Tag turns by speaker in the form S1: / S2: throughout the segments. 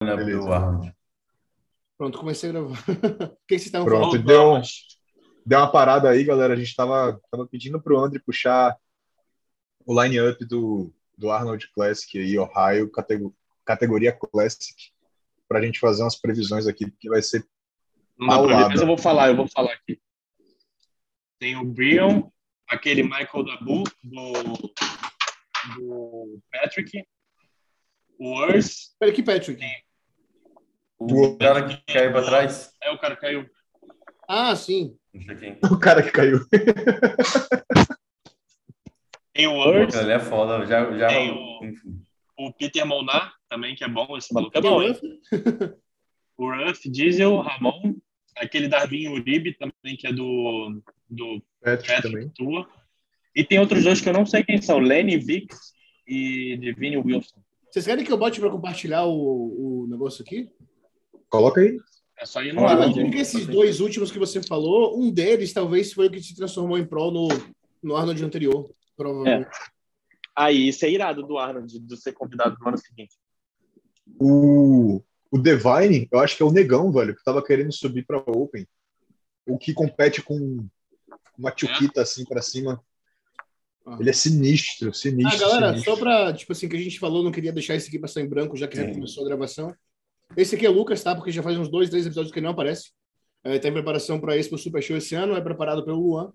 S1: Arnold.
S2: Pronto, comecei a gravar. o que, que vocês estavam
S3: Pronto,
S2: falando?
S3: deu, deu uma parada aí, galera. A gente tava, tava pedindo pro André puxar o line-up do, do Arnold Classic aí, Ohio, catego- categoria Classic, pra gente fazer umas previsões aqui, porque vai ser
S4: Não mas eu vou falar, eu vou falar aqui. Tem o Brion, aquele Michael Dabu, do, do Patrick, o Urs,
S2: Peraí, que Patrick.
S1: O cara que caiu pra trás.
S4: é o cara que caiu.
S2: Ah, sim.
S3: O cara que caiu.
S4: Tem o Urs,
S1: Ele é foda. Já, já,
S4: Tem o- o Peter Molnar, também, que é bom, esse maluco é bom,
S2: o? Ruff.
S4: O Ruff, Diesel, Ramon, aquele Darwin Uribe também, que é do, do
S3: Patrick
S4: Patrick
S3: também.
S4: Tua. E tem outros dois que eu não sei quem são, Lenny Vicks e Devine Wilson.
S2: Vocês querem que eu bote pra compartilhar o, o negócio aqui?
S3: Coloca aí.
S4: É só ir no
S1: Claro,
S4: Arnold.
S2: imagino que esses dois últimos que você falou, um deles talvez foi o que se transformou em Pro no, no Arnold anterior. Provavelmente.
S4: Aí, isso é irado do Arnold, de ser convidado no ano seguinte.
S3: O, o Divine, eu acho que é o negão, velho, que tava querendo subir pra Open. O que compete com uma tchuquita assim pra cima.
S2: Ah.
S3: Ele é sinistro, sinistro.
S2: Ah, galera,
S3: sinistro.
S2: só pra, tipo assim, que a gente falou, não queria deixar esse aqui passar em branco, já que já
S1: Sim.
S2: começou a gravação. Esse aqui é o Lucas, tá? Porque já faz uns dois, três episódios que ele não aparece. É, tá em preparação para esse pro Super Show esse ano, é preparado pelo Luan.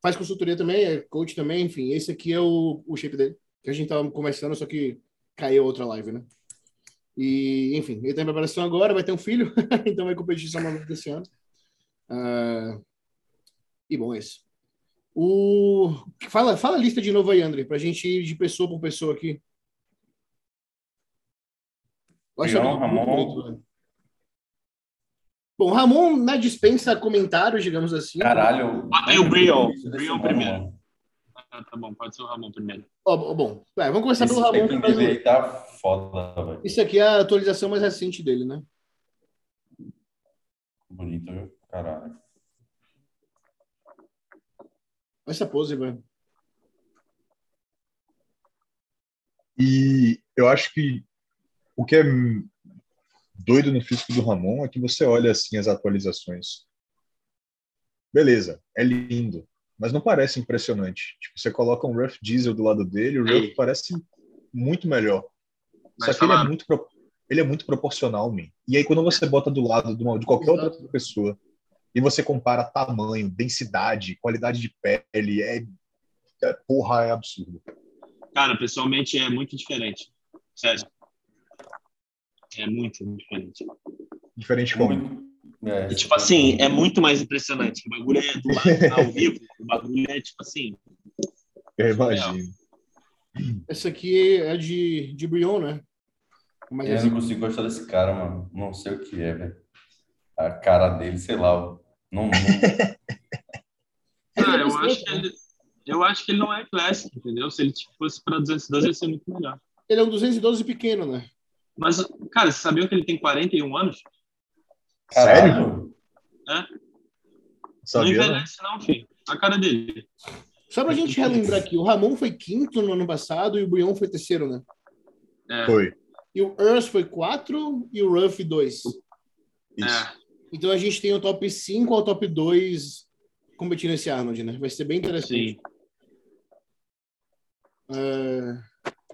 S2: Faz consultoria também, é coach também, enfim. Esse aqui é o, o shape dele, que a gente tava começando, só que caiu outra live, né? E, enfim, ele tá em preparação agora, vai ter um filho, então vai competir só vez desse ano. Ah, e bom, é isso. O... Fala, fala a lista de novo aí, André, pra gente ir de pessoa por pessoa aqui.
S1: Leon, Ramon.
S2: né? Bom, Ramon na dispensa comentários, digamos assim.
S1: Caralho.
S4: Bota aí o Brion. Brion primeiro. Ah, tá bom, pode ser o Ramon primeiro.
S2: Ó, bom, vai, vamos começar
S1: Esse
S2: pelo Ramon.
S1: dele tá foda, velho.
S2: Isso aqui é a atualização mais recente dele, né?
S1: Bonito, viu? Caralho.
S2: Olha essa pose, velho.
S3: E eu acho que o que é doido no físico do Ramon é que você olha assim as atualizações. Beleza, é lindo, mas não parece impressionante. Tipo, você coloca um Rough Diesel do lado dele, o Rough parece muito melhor.
S4: Mas
S3: Só que ele é muito ele é muito proporcional, man. E aí quando você bota do lado de, uma- de qualquer outra
S2: Exato.
S3: pessoa e você compara tamanho, densidade, qualidade de pele, é, é porra, é absurdo.
S4: Cara, pessoalmente é muito diferente. Sério. É muito diferente.
S3: Diferente como
S1: Muito. É,
S4: E, tipo assim, é muito mais impressionante. O bagulho é do lado, ao vivo. O bagulho é, tipo assim,
S3: eu imagino.
S2: Essa aqui é de, de Brion, né? Mas
S1: Eu
S2: assim,
S1: não consigo gostar desse cara, mano. Não sei o que é, velho. A cara dele, sei lá. Não, não...
S4: Ah, eu acho que ele, eu acho que ele não é clássico, entendeu? Se ele tipo, fosse para 212, ia ser muito melhor.
S2: ele é um 212 pequeno, né?
S4: Mas, cara, vocês sabiam que ele tem 41 anos?
S1: Caralho.
S4: É? Não
S3: Sabia, não?
S4: envelhece, não, filho. A cara dele.
S2: Só pra gente relembrar aqui, o Ramon foi quinto no ano passado e o Brion foi terceiro, né?
S4: É,
S3: Foi.
S2: E o Earth foi quatro e o Ruff dois.
S3: Isso.
S4: é.
S2: Então a gente tem o top 5 ao top 2 competindo esse Arnold, né? Vai ser bem interessante.
S4: Sim.
S2: É,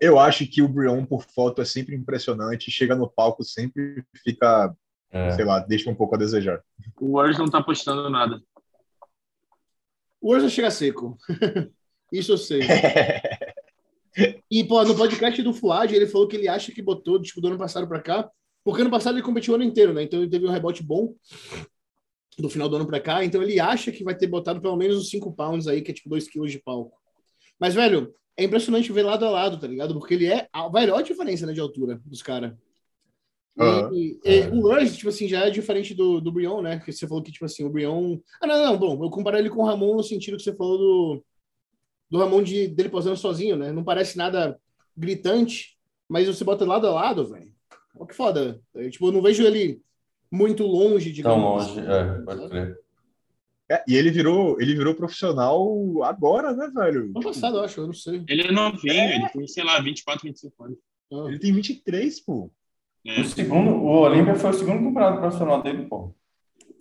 S3: Eu acho que o Brion por foto é sempre impressionante, chega no palco sempre fica,
S1: É.
S3: sei lá, deixa um pouco a desejar.
S4: O Wars não tá postando nada.
S2: O Urza chega seco. Isso eu sei. E, pô, no podcast do Fuad, ele falou que ele acha que botou, tipo, do ano passado pra cá, porque ano passado ele competiu o ano inteiro, né? Então ele teve um rebote bom do final do ano pra cá, então ele acha que vai ter botado pelo menos uns 5 pounds aí, que é tipo 2 quilos de palco. Mas, velho, é impressionante ver lado a lado, tá ligado? Porque ele é. Velho, olha a diferença né, de altura dos caras. E,
S3: Aham.
S2: e- e o Rush, tipo assim, já é diferente do, do Brion, né? Que você falou que, tipo assim, o Brion. Ah, não, não, bom, eu comparo ele com o Ramon no sentido que você falou do, do Ramon de, dele posando sozinho, né? Não parece nada gritante, mas você bota lado a lado, velho. Olha que foda. Eu, tipo, eu não vejo ele muito longe,
S1: Tão
S2: digamos.
S1: longe.
S2: assim,
S1: É, pode crer.
S3: É, e ele virou, ele virou profissional agora, né, velho?
S2: Ano passado, eu acho, eu não sei.
S4: Ele é novinho,
S3: É.
S4: ele tem, sei lá, 24, 25 anos.
S2: Ah.
S3: Ele tem 23, pô.
S4: É,
S1: O segundo, o Olímpia foi o segundo campeonato profissional dele, pô.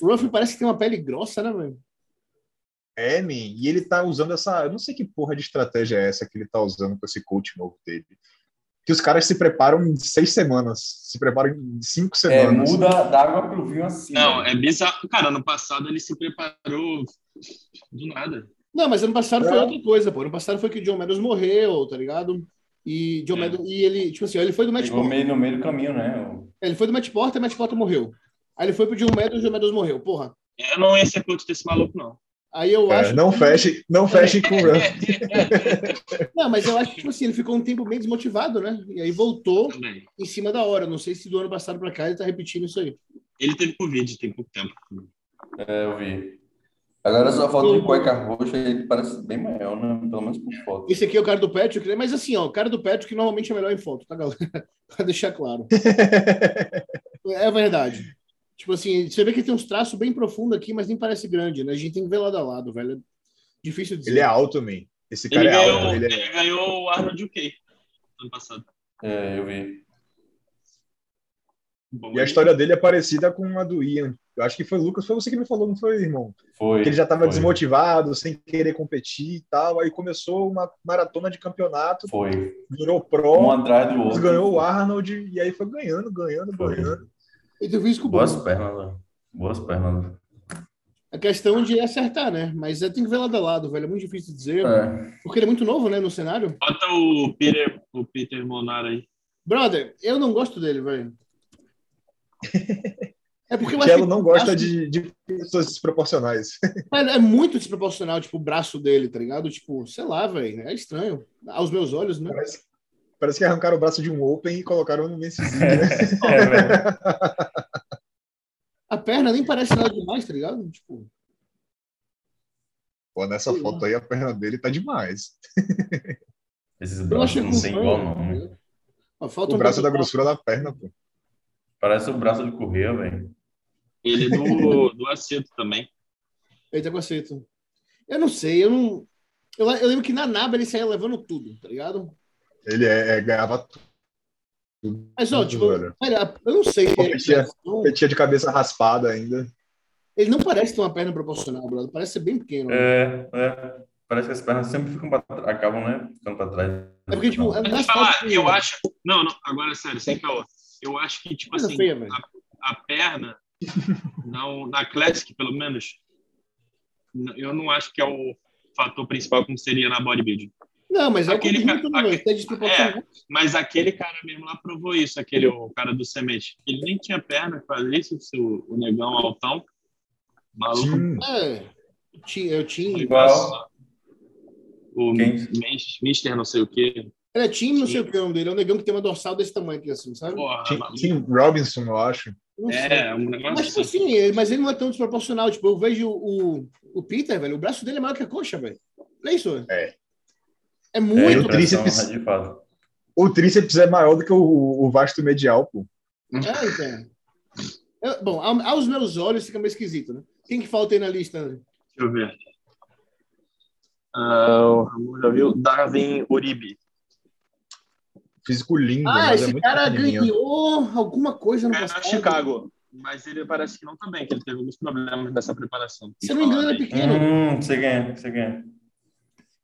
S2: O Ruff parece que tem uma pele grossa, né, velho?
S3: É, man, e ele tá usando essa. Eu não sei que porra de estratégia é essa que ele tá usando com esse coach novo dele. Que os caras se preparam em seis semanas, se preparam em cinco
S1: É,
S3: semanas.
S1: muda da água pro vinho assim.
S4: Não,
S1: né?
S4: é bizarro. Cara, ano passado ele se preparou do nada.
S2: Não, mas ano passado foi
S3: É.
S2: outra coisa, pô. Ano passado foi que o John Meadows morreu, tá ligado? E John
S4: É.
S2: Meadows, e ele, tipo assim, ó, ele foi do Match
S1: Chegou
S2: Porter.
S1: meio no meio do caminho, né? O-
S2: Ele foi do Match Porter, Match Porter morreu. Aí ele foi pro John Meadows, John Meadows morreu. Porra.
S4: Eu não ia ser coach desse maluco, não.
S2: Aí eu
S3: É,
S2: acho.
S3: não
S2: que-
S3: feche, não feche com o Ruff.
S2: Não, mas eu acho que, tipo assim, ele ficou um tempo meio desmotivado, né? E aí voltou
S4: Também.
S2: em cima da hora. Não sei se do ano passado pra cá ele tá repetindo isso aí.
S4: Ele teve Covid tem pouco tempo.
S1: É, eu vi. Agora essa foto de cueca roxa, ele parece bem maior, né? Pelo menos por foto.
S2: Esse aqui é o cara do Patrick, né? Mas assim, ó, o cara do Patrick normalmente é melhor em foto, tá, galera? pra deixar claro. É verdade. Tipo assim, você vê que tem uns traços bem profundos aqui, mas nem parece grande, né? A gente tem que ver lado a lado, velho. É difícil dizer.
S3: Ele é alto, man. Esse cara
S4: Ele
S3: é
S4: ganhou,
S3: alto. Ele é...
S4: ele ganhou o Arnold UK ano passado.
S1: É, eu vi.
S4: Bom,
S3: E a história dele é parecida com a do Ian. Eu acho que foi o Lucas, foi você que me falou, não foi, irmão?
S1: Foi.
S3: Que ele já estava desmotivado, sem querer competir e tal. Aí começou uma maratona de campeonato,
S1: Foi.
S3: virou
S1: Um
S3: pro,
S1: atrás do outro.
S3: ganhou o Arnold e aí foi ganhando, ganhando,
S1: Foi.
S3: ganhando.
S2: Ele tem físico
S1: Boas pernas, né? Boas pernas. né?
S2: A questão de acertar, né? Mas é, tem que ver lado a lado, velho. É muito difícil dizer.
S1: É.
S2: Porque ele é muito novo, né, no cenário.
S4: Bota o Peter, o Peter Monar aí.
S2: Brother, eu não gosto dele, velho. É porque eu
S3: não gosta
S2: braço-
S3: de, de pessoas desproporcionais.
S2: Mas é muito desproporcional, tipo, o braço dele, tá ligado? Tipo, sei lá, velho. É estranho. Aos meus olhos, né?
S3: Parece, parece que arrancaram o braço de um Open e colocaram no Messi.
S1: É, velho.
S2: A perna nem parece nada demais, tá ligado? Tipo,
S3: Pô, nessa foto aí a perna dele tá demais.
S1: Esses braços não sei igual, não. né?
S2: Ó, falta
S3: O braço da grossura da perna, pô.
S1: Parece o braço de correr, velho.
S4: Ele é do, do Aceto também.
S2: Ele tá com aceito. Eu não sei, eu não. Eu, eu lembro que na Naba ele saía levando tudo, tá ligado?
S3: Ele é, é, ganhava tudo.
S2: Mas, ó, tipo,
S3: velho.
S2: eu não sei.
S3: Competia.
S2: Ele,
S3: Competia de cabeça raspada ainda.
S2: ele não parece ter uma perna proporcional, brother. Parece ser bem pequeno. né?
S1: É, é. Parece que as pernas sempre ficam pra trás, acabam, né? Ficando pra trás.
S2: É porque, tipo,
S4: te falar,
S2: fotos-
S4: eu acho. Não, não, agora sério, sem caô. Eu acho que, tipo assim,
S2: feia,
S4: a, a perna, não, na Classic, pelo menos, eu não acho que é o fator principal como seria na bodybuilding.
S2: Não, mas é
S4: Aquele
S2: o que
S4: cara-
S2: desproporcional.
S4: Mas aquele cara mesmo lá provou isso, aquele o cara do semente. Ele nem tinha perna, fazia isso, o, o negão altão. Maluco.
S2: É. Tinha, eu tinha.
S1: Igual.
S4: O
S1: Quem?
S4: Mister não sei o quê.
S2: Ele é time, não sei o que é o nome dele. É um negão que tem uma dorsal desse tamanho aqui, assim, sabe?
S4: Porra,
S3: Tim. Tim Robinson, eu acho.
S2: Não sei.
S4: É, um negócio
S2: Mas, tipo
S4: assim.
S2: assim, ele- mas ele não é tão desproporcional. Tipo, eu vejo o, o Peter, velho, o braço dele é maior que a coxa, velho. Olha isso.
S3: É.
S2: É
S1: É,
S2: muito.
S1: é de fato.
S3: O tríceps é maior do que o, o vasto medial, pô.
S2: É, então. Eu- bom, ao- aos meus olhos fica meio esquisito, né? Quem que falta aí na lista, André?
S4: Deixa eu ver. Ah, o Ramon já viu? Darwin Uribe.
S3: Físico lindo,
S2: Ah,
S3: mas é
S2: esse
S3: muito
S2: cara ganhou alguma coisa no
S4: É
S2: passado.
S4: Chicago. Mas ele parece que não também, que ele teve alguns problemas nessa preparação.
S2: Se eu não me engano, ele é pequeno.
S1: Hum, você ganha, você ganha.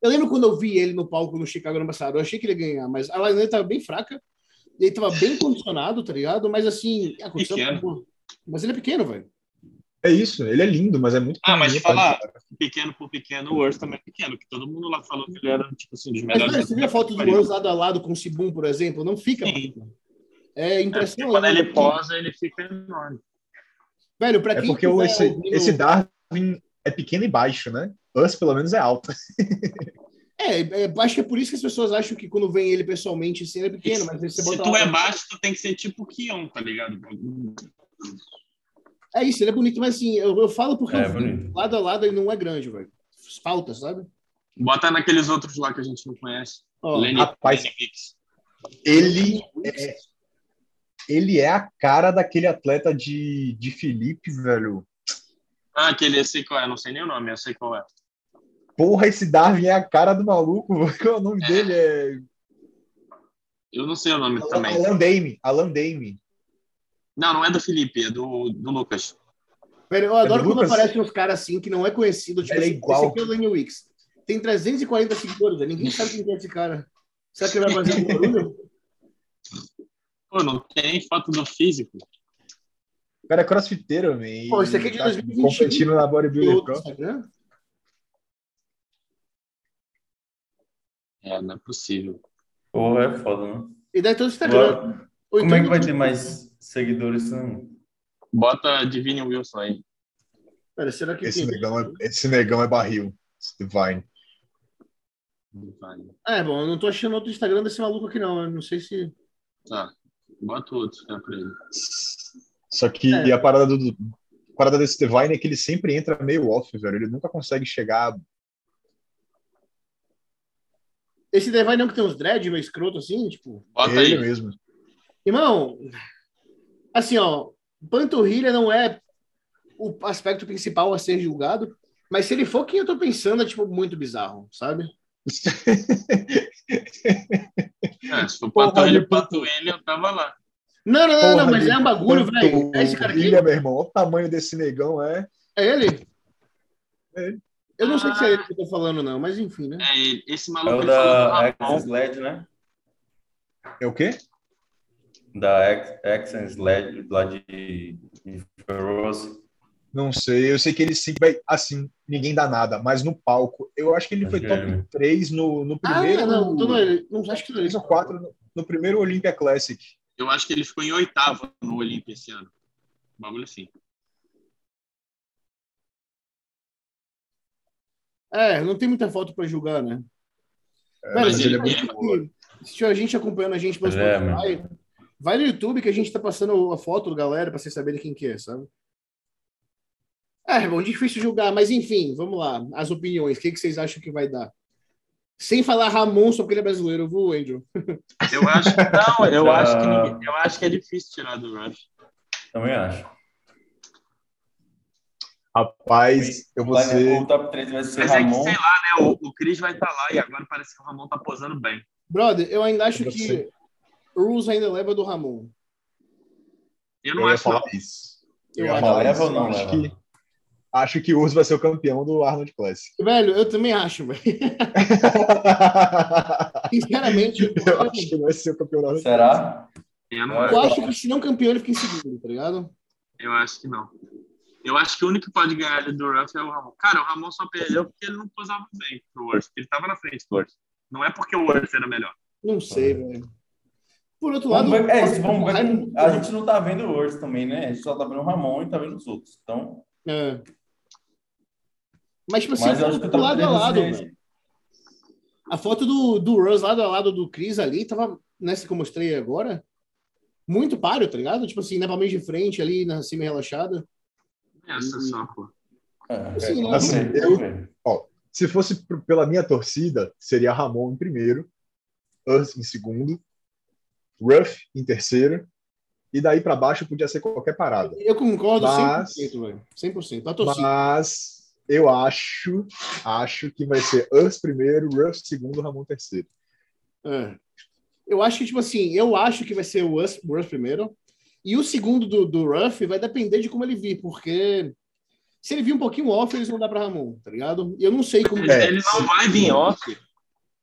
S2: Eu lembro quando eu vi ele no palco no Chicago ano passado, eu achei que ele ia ganhar, mas a line dele tava bem fraca, ele tava bem condicionado, tá ligado? Mas assim, a condição
S4: Pequeno.
S2: Mas ele é pequeno, velho.
S3: É isso, ele é lindo, mas é muito
S4: Ah, mas falar, pequeno por pequeno, o Urs também é pequeno, que todo mundo lá falou que ele era, tipo assim, dos
S2: Mas
S4: melhores.
S2: velho, você viu a foto do Rose lado a lado com o Sibum, por exemplo? Não fica. É
S4: É, porque
S2: impressionante.
S4: quando ele posa, ele fica enorme.
S2: Velho, pra
S3: É
S2: quem
S3: porque o-
S2: quiser
S3: esse,
S2: ouvindo-
S3: esse Darwin é pequeno e baixo, né? Us, pelo menos, é alto.
S2: É, é, acho que é por isso que as pessoas acham que quando vem ele pessoalmente, assim, ele é pequeno, mas você
S4: Se
S2: bota
S4: tu
S2: lá-
S4: é baixo, tu tem que ser tipo Kion, tá ligado?
S2: É isso, ele é bonito, mas assim, eu, eu falo porque
S1: É,
S2: eu
S1: bonito.
S2: lado a lado ele não é grande, velho. Falta, sabe?
S4: Bota naqueles outros lá que a gente não conhece.
S2: Ó,
S4: Lenny,
S3: rapaz.
S4: Lenny.
S3: Ele é, ele é a cara daquele atleta de, de Felipe, velho.
S4: Ah, aquele, eu sei qual é, não sei nem o nome, eu sei qual é.
S3: Porra, esse Darwin é a cara do maluco. Qual é o nome
S4: É.
S3: dele? É
S4: Eu não sei o nome também.
S3: Alan Dame. Alan Dame.
S4: Não, não é do Felipe, é do, do Lucas.
S2: Velho, eu adoro
S3: do
S2: quando
S3: Lucas?
S2: aparecem uns caras assim que não é conhecido. Tipo,
S3: Ele é
S2: assim,
S3: igual.
S2: esse aqui é o Daniel Wicks. Tem 340 seguidores, ninguém sabe quem é esse cara. Será que ele vai fazer um barulho?
S4: Pô, não tem foto do físico.
S3: O cara é crossfiteiro, man.
S2: Pô, esse aqui é de
S3: tá
S2: 2021.
S3: competindo na Bodybuilder Pro.
S2: Instagram?
S4: É, não é possível.
S1: Porra, é foda, né?
S2: E daí todo o Instagram. Ou
S1: como é que
S2: então-
S1: vai ter mais seguidores? Não?
S4: Bota Divine Wilson aí.
S2: Pera, será que
S3: Esse
S2: tem?
S3: negão, é, esse negão é barril. Esse Divine.
S2: Ah, é bom, eu não tô achando outro Instagram desse maluco aqui, não. Eu não sei se.
S4: Tá. Bota outro né, pra ele.
S3: Só que
S2: É.
S3: a parada do a parada desse Divine é que ele sempre entra meio off, velho. Ele nunca consegue chegar.
S2: Esse Devine não que tem uns dread meio escroto assim, tipo.
S4: Bota
S3: ele
S4: aí.
S3: mesmo.
S2: Irmão, assim, ó, panturrilha não é o aspecto principal a ser julgado, mas se ele for quem eu tô pensando, é, tipo, muito bizarro, sabe?
S4: É, se for panturrilha,
S3: de
S4: panturrilha, eu tava lá.
S2: Não, não, não, não, mas é um bagulho, velho. É esse cara aqui?
S3: Panturrilha, meu irmão. Olha o tamanho desse negão, é.
S2: É ele?
S3: É ele.
S2: Eu não sei se é ele que eu tô falando, não, mas enfim, né?
S4: É ele. Esse
S1: É
S4: maluco
S1: o
S4: falou do
S1: da. Access LED, né?
S3: É o quê?
S1: Da Access LED lá de, de Feroz.
S3: Não sei. Eu sei que ele sempre vai. Assim, ninguém dá nada, mas no palco. Eu acho que ele foi
S1: é
S3: top
S1: ele.
S3: 3 no, no
S2: Ah,
S3: primeiro.
S2: não, então não é ele. Não, acho que não é
S3: 3
S2: ele.
S3: ou 4 no, no primeiro Olympia Classic.
S4: Eu acho que ele ficou em oitavo no Olímpia esse ano. Um bagulho assim.
S2: É, não tem muita foto pra julgar, né?
S3: É,
S4: mas
S2: se
S4: ele-
S2: tiver
S4: ele-
S2: gente- se tiver gente acompanhando a gente pelo
S1: É,
S2: Spotify, vai no YouTube que a gente tá passando a foto do galera pra vocês saberem quem que é, sabe? É, bom, difícil julgar, mas enfim, vamos lá. As opiniões, o que, que vocês acham que vai dar? Sem falar Ramon só porque ele é brasileiro, viu, Andrew?
S4: Eu acho não, eu acho que ninguém- eu acho que é difícil tirar do Rush.
S1: Também acho.
S3: Rapaz, eu vou
S1: Vai-
S3: ser.
S1: O top 3 vai ser
S4: Mas é que,
S1: Ramon.
S4: sei lá, né? O, o Chris vai estar lá e agora parece que o Ramon tá posando bem.
S2: Brother, eu ainda acho
S3: Eu
S2: que
S3: sei.
S2: Rules ainda leva do Ramon.
S4: Eu não
S3: Eu
S4: acho, não.
S3: isso.
S2: Eu
S3: ia
S2: acho.
S3: falar
S1: Leva ou não
S3: acho
S1: leva?
S3: que Acho que o Urso vai ser o campeão do Arnold Classic.
S2: Velho, eu também acho, velho. Sinceramente, eu,
S3: eu acho que vai ser o campeão do Arnold
S1: Será?
S4: Eu não
S1: Eu
S2: eu
S4: acho.
S2: acho que se não campeão, ele fica em segundo, tá ligado?
S4: Eu acho que não. Eu acho que o único que pode ganhar do Ruff é o Ramon. Cara, o Ramon só perdeu porque ele não posava bem pro Urso. Ele tava na frente do Urso. Não é porque o Urso era melhor.
S2: Não sei, velho. Por outro lado,
S1: Vamos ver, é isso, vamos ver. A gente não tá vendo o Urso também, né? A gente só tá vendo o Ramon e tá vendo os outros. Então,
S2: É. Mas, tipo assim,
S1: mas eu acho que top
S2: lado a
S1: 3
S2: lado, velho. A foto do, do Russ lado a lado do Chris ali tava nessa que eu mostrei agora. Muito páreo, tá ligado? Tipo assim, na de frente ali, na cima relaxada.
S4: Essa só, pô.
S1: É,
S2: Sim,
S1: vamos
S3: assim, eu-. Se fosse pela minha torcida, seria Ramon em primeiro, Us em segundo, Ruff em terceiro, e daí pra baixo podia ser qualquer parada.
S2: Eu concordo
S3: Mas-
S2: 100%, velho. 100%. A torcida.
S3: Mas eu acho, acho que vai ser Us primeiro, Ruff segundo, Ramon terceiro.
S2: É. Eu acho que, tipo assim, eu acho que vai ser o Russ primeiro. E o segundo do, do Ruff vai depender de como ele vir, porque se ele vir um pouquinho off, eles vão dar pra Ramon, tá ligado? E eu não sei como.
S4: Ele,
S3: É,
S4: ele não vai vir off.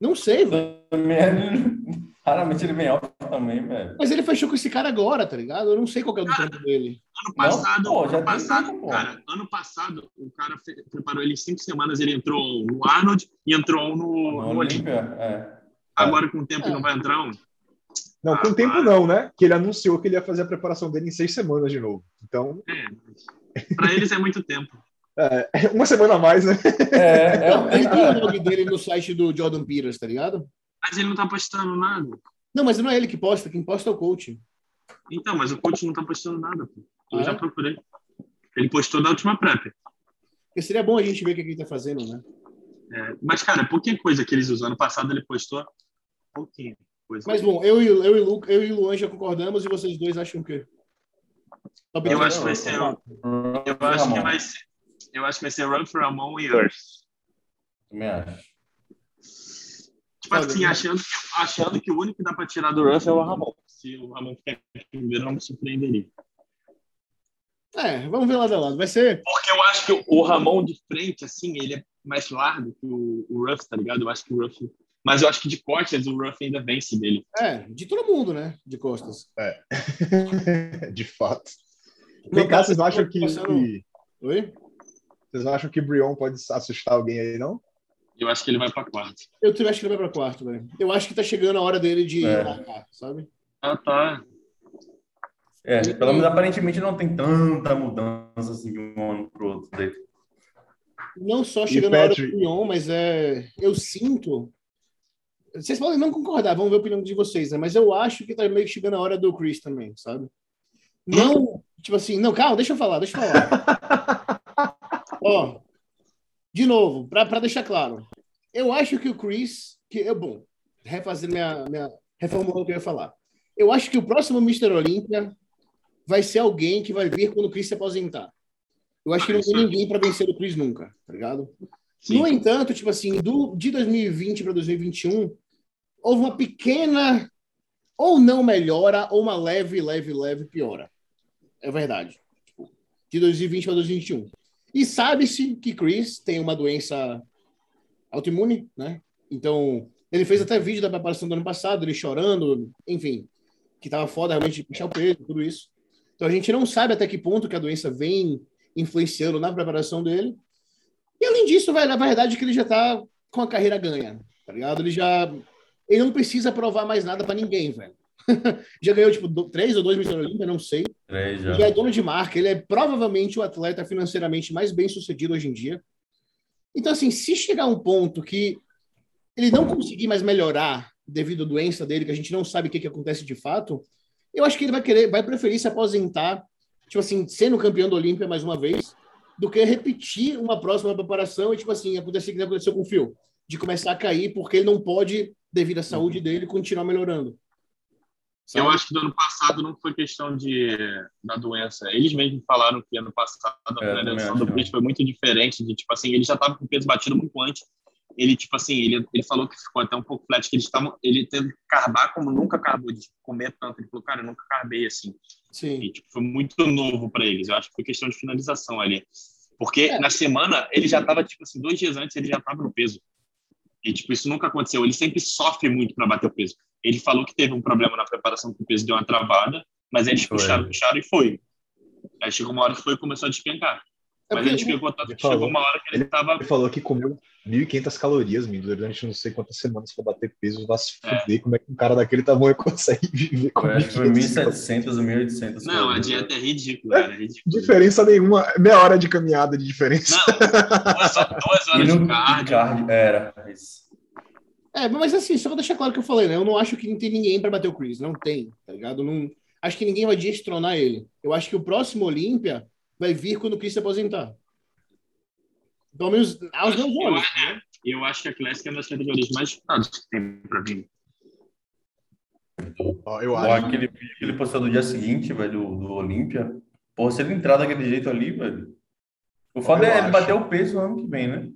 S2: Não sei, velho.
S1: Também, Raramente ele vem alto também, velho.
S2: Mas ele fechou com esse cara agora, tá ligado? Eu não sei qual que é o do trampo dele.
S4: Ano passado,
S1: pô, já
S4: ano passado,
S1: tempo, pô.
S4: cara, ano passado, o cara preparou ele em cinco semanas, ele entrou no Arnold e entrou no,
S1: No
S4: no Olímpia.
S1: Olímpia, é.
S4: Agora, com o tempo,
S2: É.
S4: não vai entrar um.
S3: Não, com
S4: Ah,
S3: o tempo
S4: para.
S3: não, né? Que ele anunciou que ele ia fazer a preparação dele em seis semanas de novo. Então,
S4: É, pra eles é muito tempo.
S3: é, uma semana a mais, né?
S1: É, é,
S2: Não, ele tem o
S1: é,
S2: blog dele no site do Jordan Peters, tá ligado?
S4: Mas ele não tá postando nada.
S2: Não, mas não é ele que posta, quem posta é o coach.
S4: Então, mas o coach não tá postando nada, pô. Eu
S2: Ah,
S4: já
S2: é?
S4: procurei. Ele postou da última prep.
S2: Porque seria bom a gente ver o que ele tá fazendo, né?
S4: É, mas, cara, pouquinha coisa que eles usam. Ano passado ele postou pouquinho coisa.
S2: Mas bom, eu e, eu e, o Lu, eu e o Luan já concordamos e vocês dois acham o quê?
S4: Eu acho que vai ser-
S1: Ramon.
S4: eu acho que vai ser. Eu acho que vai ser Ruff, Ramon e Earth.
S1: Também acho.
S4: Tipo assim, achando, que- achando que o único que dá pra tirar do Ruff é o Ramon. Se o Ramon ficar em primeiro, não me surpreenderia.
S2: É, vamos ver lado a lado. Vai ser.
S4: Porque eu acho que o Ramon de frente, assim, ele é mais largo que o, o Ruff, tá ligado? Eu acho que o Ruff. Mas eu acho que de costas o Ruff ainda vence dele.
S2: É, de todo mundo, né? De costas.
S3: De fato. Vem cá, vocês não acham que,
S2: Oi?
S3: vocês não acham que Brion pode assustar alguém aí, não?
S4: Eu acho que ele vai pra quarto.
S2: Eu também acho que ele vai pra quarto, velho. Eu acho que tá chegando a hora dele de
S1: É.
S2: marcar, sabe?
S4: Ah, tá.
S1: É, pelo menos aparentemente não tem tanta mudança assim de um ano pro outro dele.
S2: Não só chegando a hora do? Pion, mas é. Eu sinto. Vocês podem não concordar, vamos ver a opinião de vocês, né? Mas eu acho que tá meio que chegando a hora do Chris também, sabe? Não, tipo assim, não, calma, deixa eu falar, deixa eu falar. Ó, de novo, pra deixar claro, eu acho que o Chris, que é bom, refazer minha, minha reformulando o que eu ia falar. Eu acho que o próximo Mr. Olímpia vai ser alguém que vai vir quando o Chris se aposentar. Eu acho que não tem ninguém para vencer o Chris nunca, tá ligado?
S4: Sim.
S2: No entanto, tipo assim, do, de 2020 para 2021, houve uma pequena ou não melhora, ou uma leve, leve, leve piora. É verdade. Tipo, de 2020 para 2021. E sabe-se que Chris tem uma doença autoimune, né? Então, ele fez até vídeo da preparação do ano passado, ele chorando, enfim, que tava foda realmente puxar o peso, tudo isso. Então, a gente não sabe até que ponto que a doença vem influenciando na preparação dele. E além disso, velho, a verdade é que ele já tá com a carreira ganha, tá ligado? Ele já. Ele não precisa provar mais nada pra ninguém, velho. já ganhou, tipo, do- três ou dois Mr. Olímpia, não sei.
S1: Três
S2: Ele já
S1: já.
S2: é dono de marca, ele é provavelmente o atleta financeiramente mais bem sucedido hoje em dia. Então, assim, se chegar um ponto que ele não conseguir mais melhorar devido à doença dele, que a gente não sabe o que, que acontece de fato, eu acho que ele vai querer, vai preferir se aposentar, tipo assim, sendo campeão do Olímpia mais uma vez, do que repetir uma próxima preparação e, tipo assim, acontecer o que aconteceu com o Phil, de começar a cair porque ele não pode, devido à saúde dele, continuar melhorando.
S4: Eu
S2: Sabe?
S4: acho que do ano passado não foi questão de, da doença. Eles mesmos falaram que ano passado a
S1: É, eu também
S4: finalização
S1: acho,
S4: do Chris foi muito diferente. De, tipo assim, ele já estava com o peso batido muito antes. Ele, tipo assim, ele, ele falou que ficou até um pouco flat, que eles estavam, ele teve que carbar como nunca carbou, de comer tanto. Ele falou, cara, eu nunca carbei assim.
S2: Sim.
S4: E, tipo, foi muito novo para eles. Eu acho que foi questão de finalização ali. Porque
S2: É.
S4: na semana ele já estava, tipo assim, dois dias antes ele já estava no peso. E, tipo, isso nunca aconteceu. Ele sempre sofre muito para bater o peso. Ele falou que teve um problema na preparação que o peso deu uma travada, mas eles puxaram, puxaram e foi. Aí chegou uma hora que foi e começou a despencar.
S2: É
S4: Mas
S2: porque-
S4: ele tanto
S3: Ele
S4: que chegou
S3: falou.
S4: uma hora que ele tava.
S3: Ele falou que comeu 1.500 calorias, menino, durante não sei quantas semanas para bater peso. Vai se
S4: É.
S3: fuder como é que um cara daquele tamanho consegue viver com 1.500
S1: 1.700, 1.800.
S4: Não, a dieta é ridícula, cara. É ridícula.
S3: Diferença nenhuma, meia hora de caminhada de diferença.
S4: Não, duas, duas horas de cardio.
S1: cardio, era. Isso.
S2: É, mas assim, só pra deixar claro o que eu falei, né? Eu não acho que não tem ninguém para bater o Chris. Não tem, tá ligado? Não, acho que ninguém vai destronar ele. Eu acho que o próximo Olímpia vai vir quando o Chris se aposentar. Pelo menos aos meus
S4: Eu,
S2: olhos.
S4: é, eu acho que a Classic é uma das categorias mais disputadas que tem pra vir.
S3: Ó, eu
S1: Pô,
S3: acho.
S1: aquele vídeo que ele postou do dia seguinte, velho, do, do Olímpia. Pô, se ele entrar daquele jeito ali, velho. O foda
S3: Eu
S1: é ele
S3: acho.
S1: bater o peso no ano que vem, né?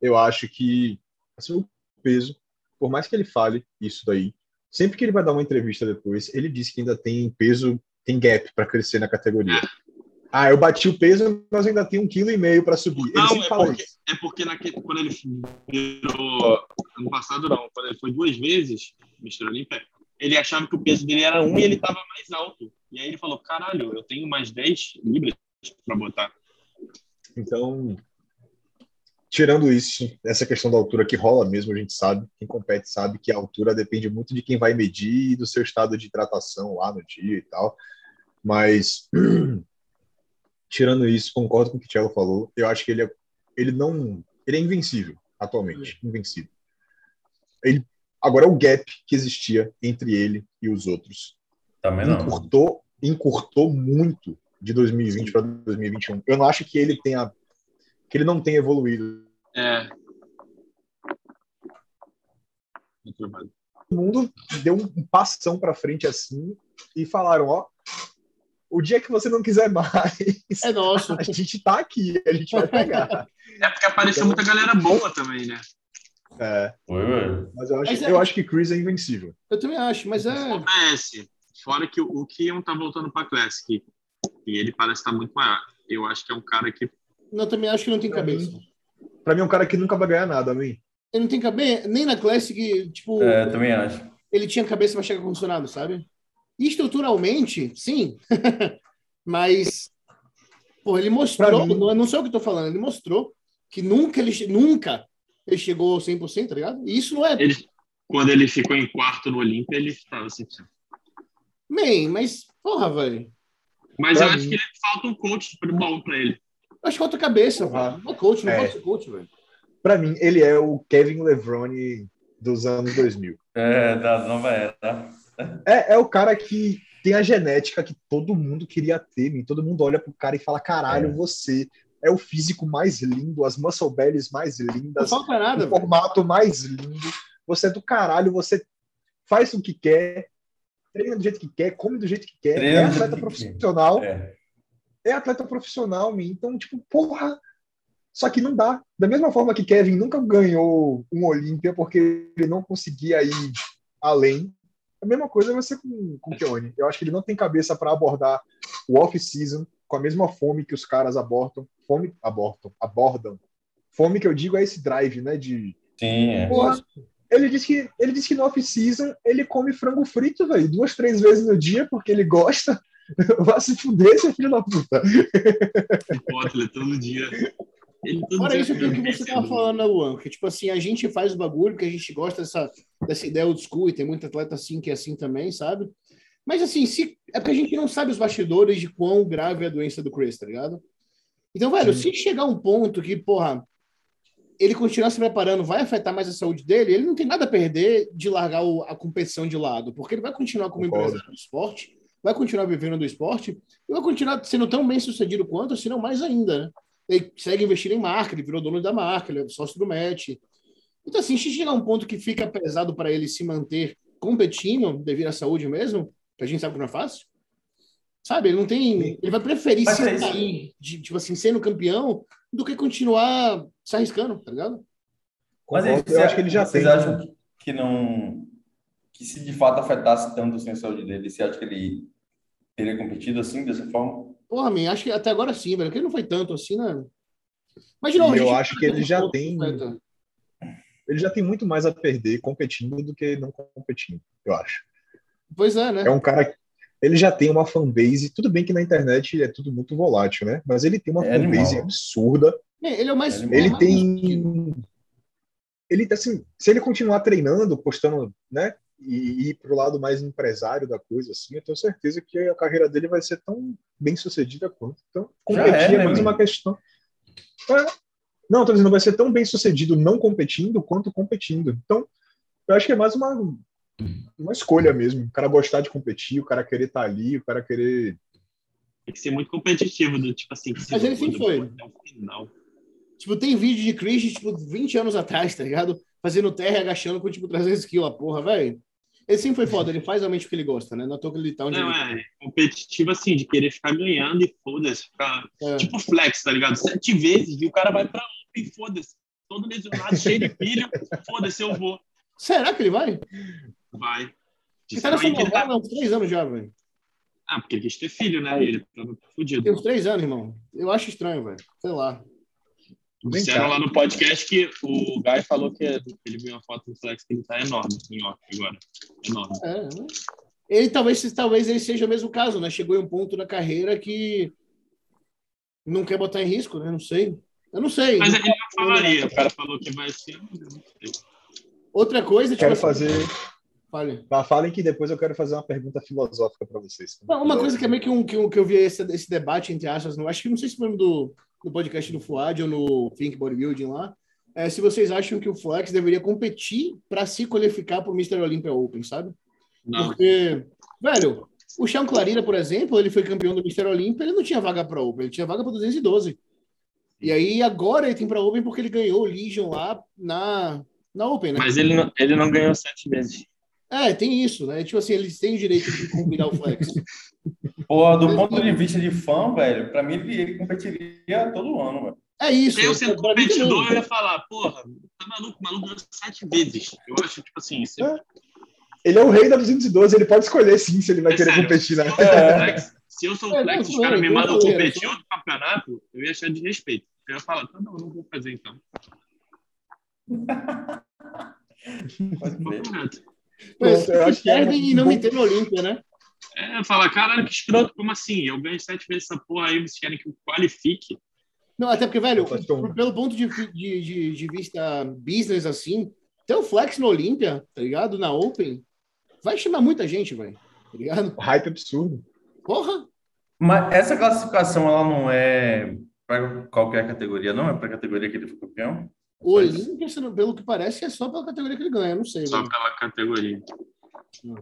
S3: eu acho que assim, o peso, por mais que ele fale isso daí, sempre que ele vai dar uma entrevista depois, ele disse que ainda tem peso, tem gap para crescer na categoria. Ah, eu bati o peso, mas ainda tenho um quilo e meio para subir.
S4: Não, é
S3: fala
S4: porque, é porque naquele, quando ele virou. Ano passado, não. Quando ele foi duas vezes, Mr. Olímpia, ele achava que o peso dele era um e ele estava mais alto. E aí ele falou: caralho, eu tenho mais 10 libras para botar.
S3: Então, tirando isso, essa questão da altura que rola mesmo, a gente sabe, quem compete sabe que a altura depende muito de quem vai medir e do seu estado de hidratação lá no dia e tal. Mas, tirando isso, concordo com o que o Thiago falou. Eu acho que ele é, ele não, ele é invencível atualmente, invencível. Ele, agora o gap que existia entre ele e os outros
S1: Também não.
S3: encurtou, encurtou muito de 2020 para 2021. Eu não acho que ele tenha que ele não tenha evoluído.
S4: É.
S3: O mundo deu um passão para frente assim e falaram, ó, o dia que você não quiser mais,
S2: É nosso.
S3: a gente tá aqui, a gente vai pegar.
S4: É porque apareceu muita galera boa também, né?
S3: É,
S1: Foi, velho.
S3: mas eu acho,
S2: Mas é-
S3: eu acho que Chris é invencível.
S2: Eu também acho, mas é.
S4: Acontece. Fora que o, Kion tá voltando pra Classic. E ele parece estar muito maior. Eu acho que é um cara que.
S2: Não, eu também acho que não tem
S3: Pra
S2: cabeça.
S3: mim- Pra mim é um cara que nunca vai ganhar nada, a mim.
S2: Ele não tem cabeça, nem na Classic, tipo,
S1: É, também acho.
S2: ele tinha cabeça para chegar condicionado, sabe? Estruturalmente, sim. Mas, pô, ele mostrou,
S3: mim-
S2: não, não sei o que eu tô falando, ele mostrou que nunca ele, nunca ele chegou ao 100%, tá ligado? E isso não é,
S4: Ele, quando ele ficou em quarto no Olímpia, ele estava assim.
S2: man, mas, porra, velho.
S4: Mas
S3: Pra
S4: eu
S3: mim-
S4: acho que ele falta um coach bom pra ele.
S2: Eu acho que falta cabeça, velho. Não é coach, não
S3: É.
S2: pode ser coach, velho.
S3: Pra mim, ele é o Kevin Levrone dos anos 2000.
S1: É, da nova era.
S3: É, é o cara que tem a genética que todo mundo queria ter, e todo mundo olha pro cara e fala: caralho,
S1: É.
S3: você é o físico mais lindo, as muscle bellies mais
S2: Não
S3: lindas,
S2: falta nada,
S3: o
S2: velho.
S3: formato mais lindo. Você é do caralho, você faz o que quer, treina do jeito que quer, come do jeito que quer,
S1: Treina
S3: é
S1: do jeito
S3: atleta profissional,
S1: É.
S3: é atleta profissional, man. então, tipo, porra. Só que não dá. Da mesma forma que Kevin nunca ganhou um Olímpia porque ele não conseguia ir além, a mesma coisa vai ser com, com o Keone. Eu acho que ele não tem cabeça para abordar o off-season com a mesma fome que os caras abortam. Fome, abortam, abordam. Fome que eu digo é esse drive, né? De.
S1: Sim, é.
S3: Porra, ele disse que, ele disse que no off-season ele come frango frito, velho, duas, três vezes no dia porque ele gosta. Vai se fuder, seu filho da puta.
S4: Butler todo dia. Ele todo
S2: Fora isso, aquilo que você tava falando, né, Luan, que tipo assim, a gente faz o bagulho, que a gente gosta dessa, dessa ideia old school, e tem muito atleta assim que é assim também, sabe? Mas assim, se, é porque a gente não sabe os bastidores de quão grave é a doença do Chris, tá ligado? Então, velho, se chegar um ponto que, porra, ele continuar se preparando vai afetar mais a saúde dele, ele não tem nada a perder de largar o- a competição de lado, porque ele vai continuar como
S3: Concordo.
S2: empresário do esporte, vai continuar vivendo do esporte, e vai continuar sendo tão bem sucedido quanto, se não mais ainda, né? Ele segue investindo em marca, ele virou dono da marca, ele é sócio do match. Então, assim, se chegar um ponto que fica pesado para ele se manter competindo devido à saúde mesmo, que a gente sabe que não é fácil, sabe? Ele não tem. Ele vai preferir
S1: Mas
S2: se
S1: é
S2: de, tipo assim, sendo campeão, do que continuar se arriscando, tá ligado?
S1: Mas aí,
S3: Concordo. eu acho que ele já
S1: vocês
S3: tem.
S1: acham que- que não. Que se de fato afetasse tanto assim, a saúde dele, você acha que ele teria competido assim, dessa forma?
S2: Porra, man, acho que até agora sim, velho, porque ele não foi tanto assim, né? Mas, de novo,
S3: E eu acho que ele já tem-. Ele já tem muito mais a perder competindo do que não competindo, eu acho.
S2: Pois é, né?
S3: É um cara. Ele já tem uma fanbase. Tudo bem que na internet é tudo muito volátil, né? Mas ele tem uma
S1: É
S3: fanbase
S1: animal.
S3: absurda.
S2: Man, Ele é o mais.
S1: Ele
S3: Ele tem. Ele assim, se ele continuar treinando, postando, né? E ir pro lado mais empresário da coisa, assim, eu tenho certeza que a carreira dele vai ser tão bem sucedida quanto. Então, competir
S1: é,
S3: é,
S1: né,
S3: mais uma questão. É. Não, tô dizendo, vai ser tão bem sucedido não competindo quanto competindo. Então, eu acho que é mais uma, uma escolha mesmo. O cara gostar de competir, o cara querer estar ali, o cara querer.
S4: Tem que ser muito competitivo, do tipo assim.
S2: Mas ele sempre foi.
S4: até o final.
S2: Tipo, tem vídeo de Chris, tipo, 20 anos atrás, tá ligado? Fazendo terra e agachando com, tipo, 300 quilos, a porra, velho. Ele sempre foi foda, ele faz realmente o que ele gosta, né? Não é toa que ele tá onde
S4: Não,
S2: ele
S4: é competitivo assim, de querer ficar ganhando e foda-se. Ficar...
S2: É.
S4: Tipo flex, tá ligado? Sete vezes e o cara vai pra open, foda-se. Todo lesionado, cheio de pilho, foda-se, eu vou.
S2: Será que ele vai?
S4: Vai.
S2: Tá
S4: Disseram aí que ele tá-
S2: uns 3 anos já, velho.
S4: Ah, porque ele quis ter filho, né? Ele tava
S2: Tem
S4: fudido.
S2: uns 3 anos, irmão. Eu acho estranho, velho. Sei lá.
S3: Vem
S4: Disseram lá no podcast que o Guy falou que ele viu uma foto do Flex que ele tá enorme em off agora. Enorme.
S2: É, né? Ele talvez, talvez ele seja o mesmo caso, né? Chegou em um ponto da carreira que não quer botar em risco, né? Não sei. Eu não sei.
S4: Mas ele não falaria. O cara falou que vai ser. eu não sei.
S2: Outra coisa, tipo
S3: Quero
S2: assim,
S3: fazer.
S2: Fale.
S3: Mas Falem que depois eu quero fazer uma pergunta filosófica para vocês.
S2: Não, Uma coisa que é meio que, um, que, um, que eu vi esse, esse debate, entre aspas, no, acho que não sei se foi do, no podcast do Fuad ou no Think Bodybuilding lá, é, se vocês acham que o Flex deveria competir para se qualificar para o Mr. Olympia Open, sabe?
S4: Não.
S2: Porque, velho, o Sean Clarida, por exemplo, ele foi campeão do Mr. Olympia, ele não tinha vaga para Open, ele tinha vaga para 212. E aí agora ele tem para Open porque ele ganhou o Legion lá na, na Open, né?
S4: Mas ele não, ele não ganhou sete vezes.
S2: É, tem isso, né? Tipo assim, eles têm o direito de combinar o Flex.
S1: Pô, do ponto de vista de fã, velho, pra mim ele, competiria todo ano, velho.
S2: É isso.
S4: Eu sendo
S2: pra mim
S4: competidor, eu ia falar, porra, tá maluco, o maluco ganhou sete vezes. Eu acho, tipo assim, se,
S3: É. Ele é o rei da 212, ele pode escolher sim se ele vai
S4: É
S3: querer
S4: sério.
S3: competir, né?
S4: se Flex, Se eu sou
S2: É,
S4: o Flex,
S2: não,
S4: os caras me mandam competir outro campeonato, eu ia achar de respeito. Eu ia falar, tá, não, não vou fazer então.
S1: Pode.
S2: Mas
S3: Pronto, eu acho que é
S2: perdem e não me tem no Olímpia, né?
S4: É, falar, caralho, que escroto, como assim? Eu ganho sete vezes essa porra aí, vocês querem que eu qualifique?
S2: Não, até porque, velho, pelo ponto de, de, de, de vista business, assim, ter o Flex no Olímpia, tá ligado? Na Open, vai chamar muita gente, velho. Tá ligado?
S3: Hype absurdo.
S2: Porra!
S1: Mas essa classificação, ela não é para qualquer categoria, não? É para a categoria que ele foi campeão?
S2: O Olímpia, não- pelo que parece, é só pela categoria que ele ganha, não sei,
S4: Só
S2: velho.
S4: pela categoria.
S2: Hum.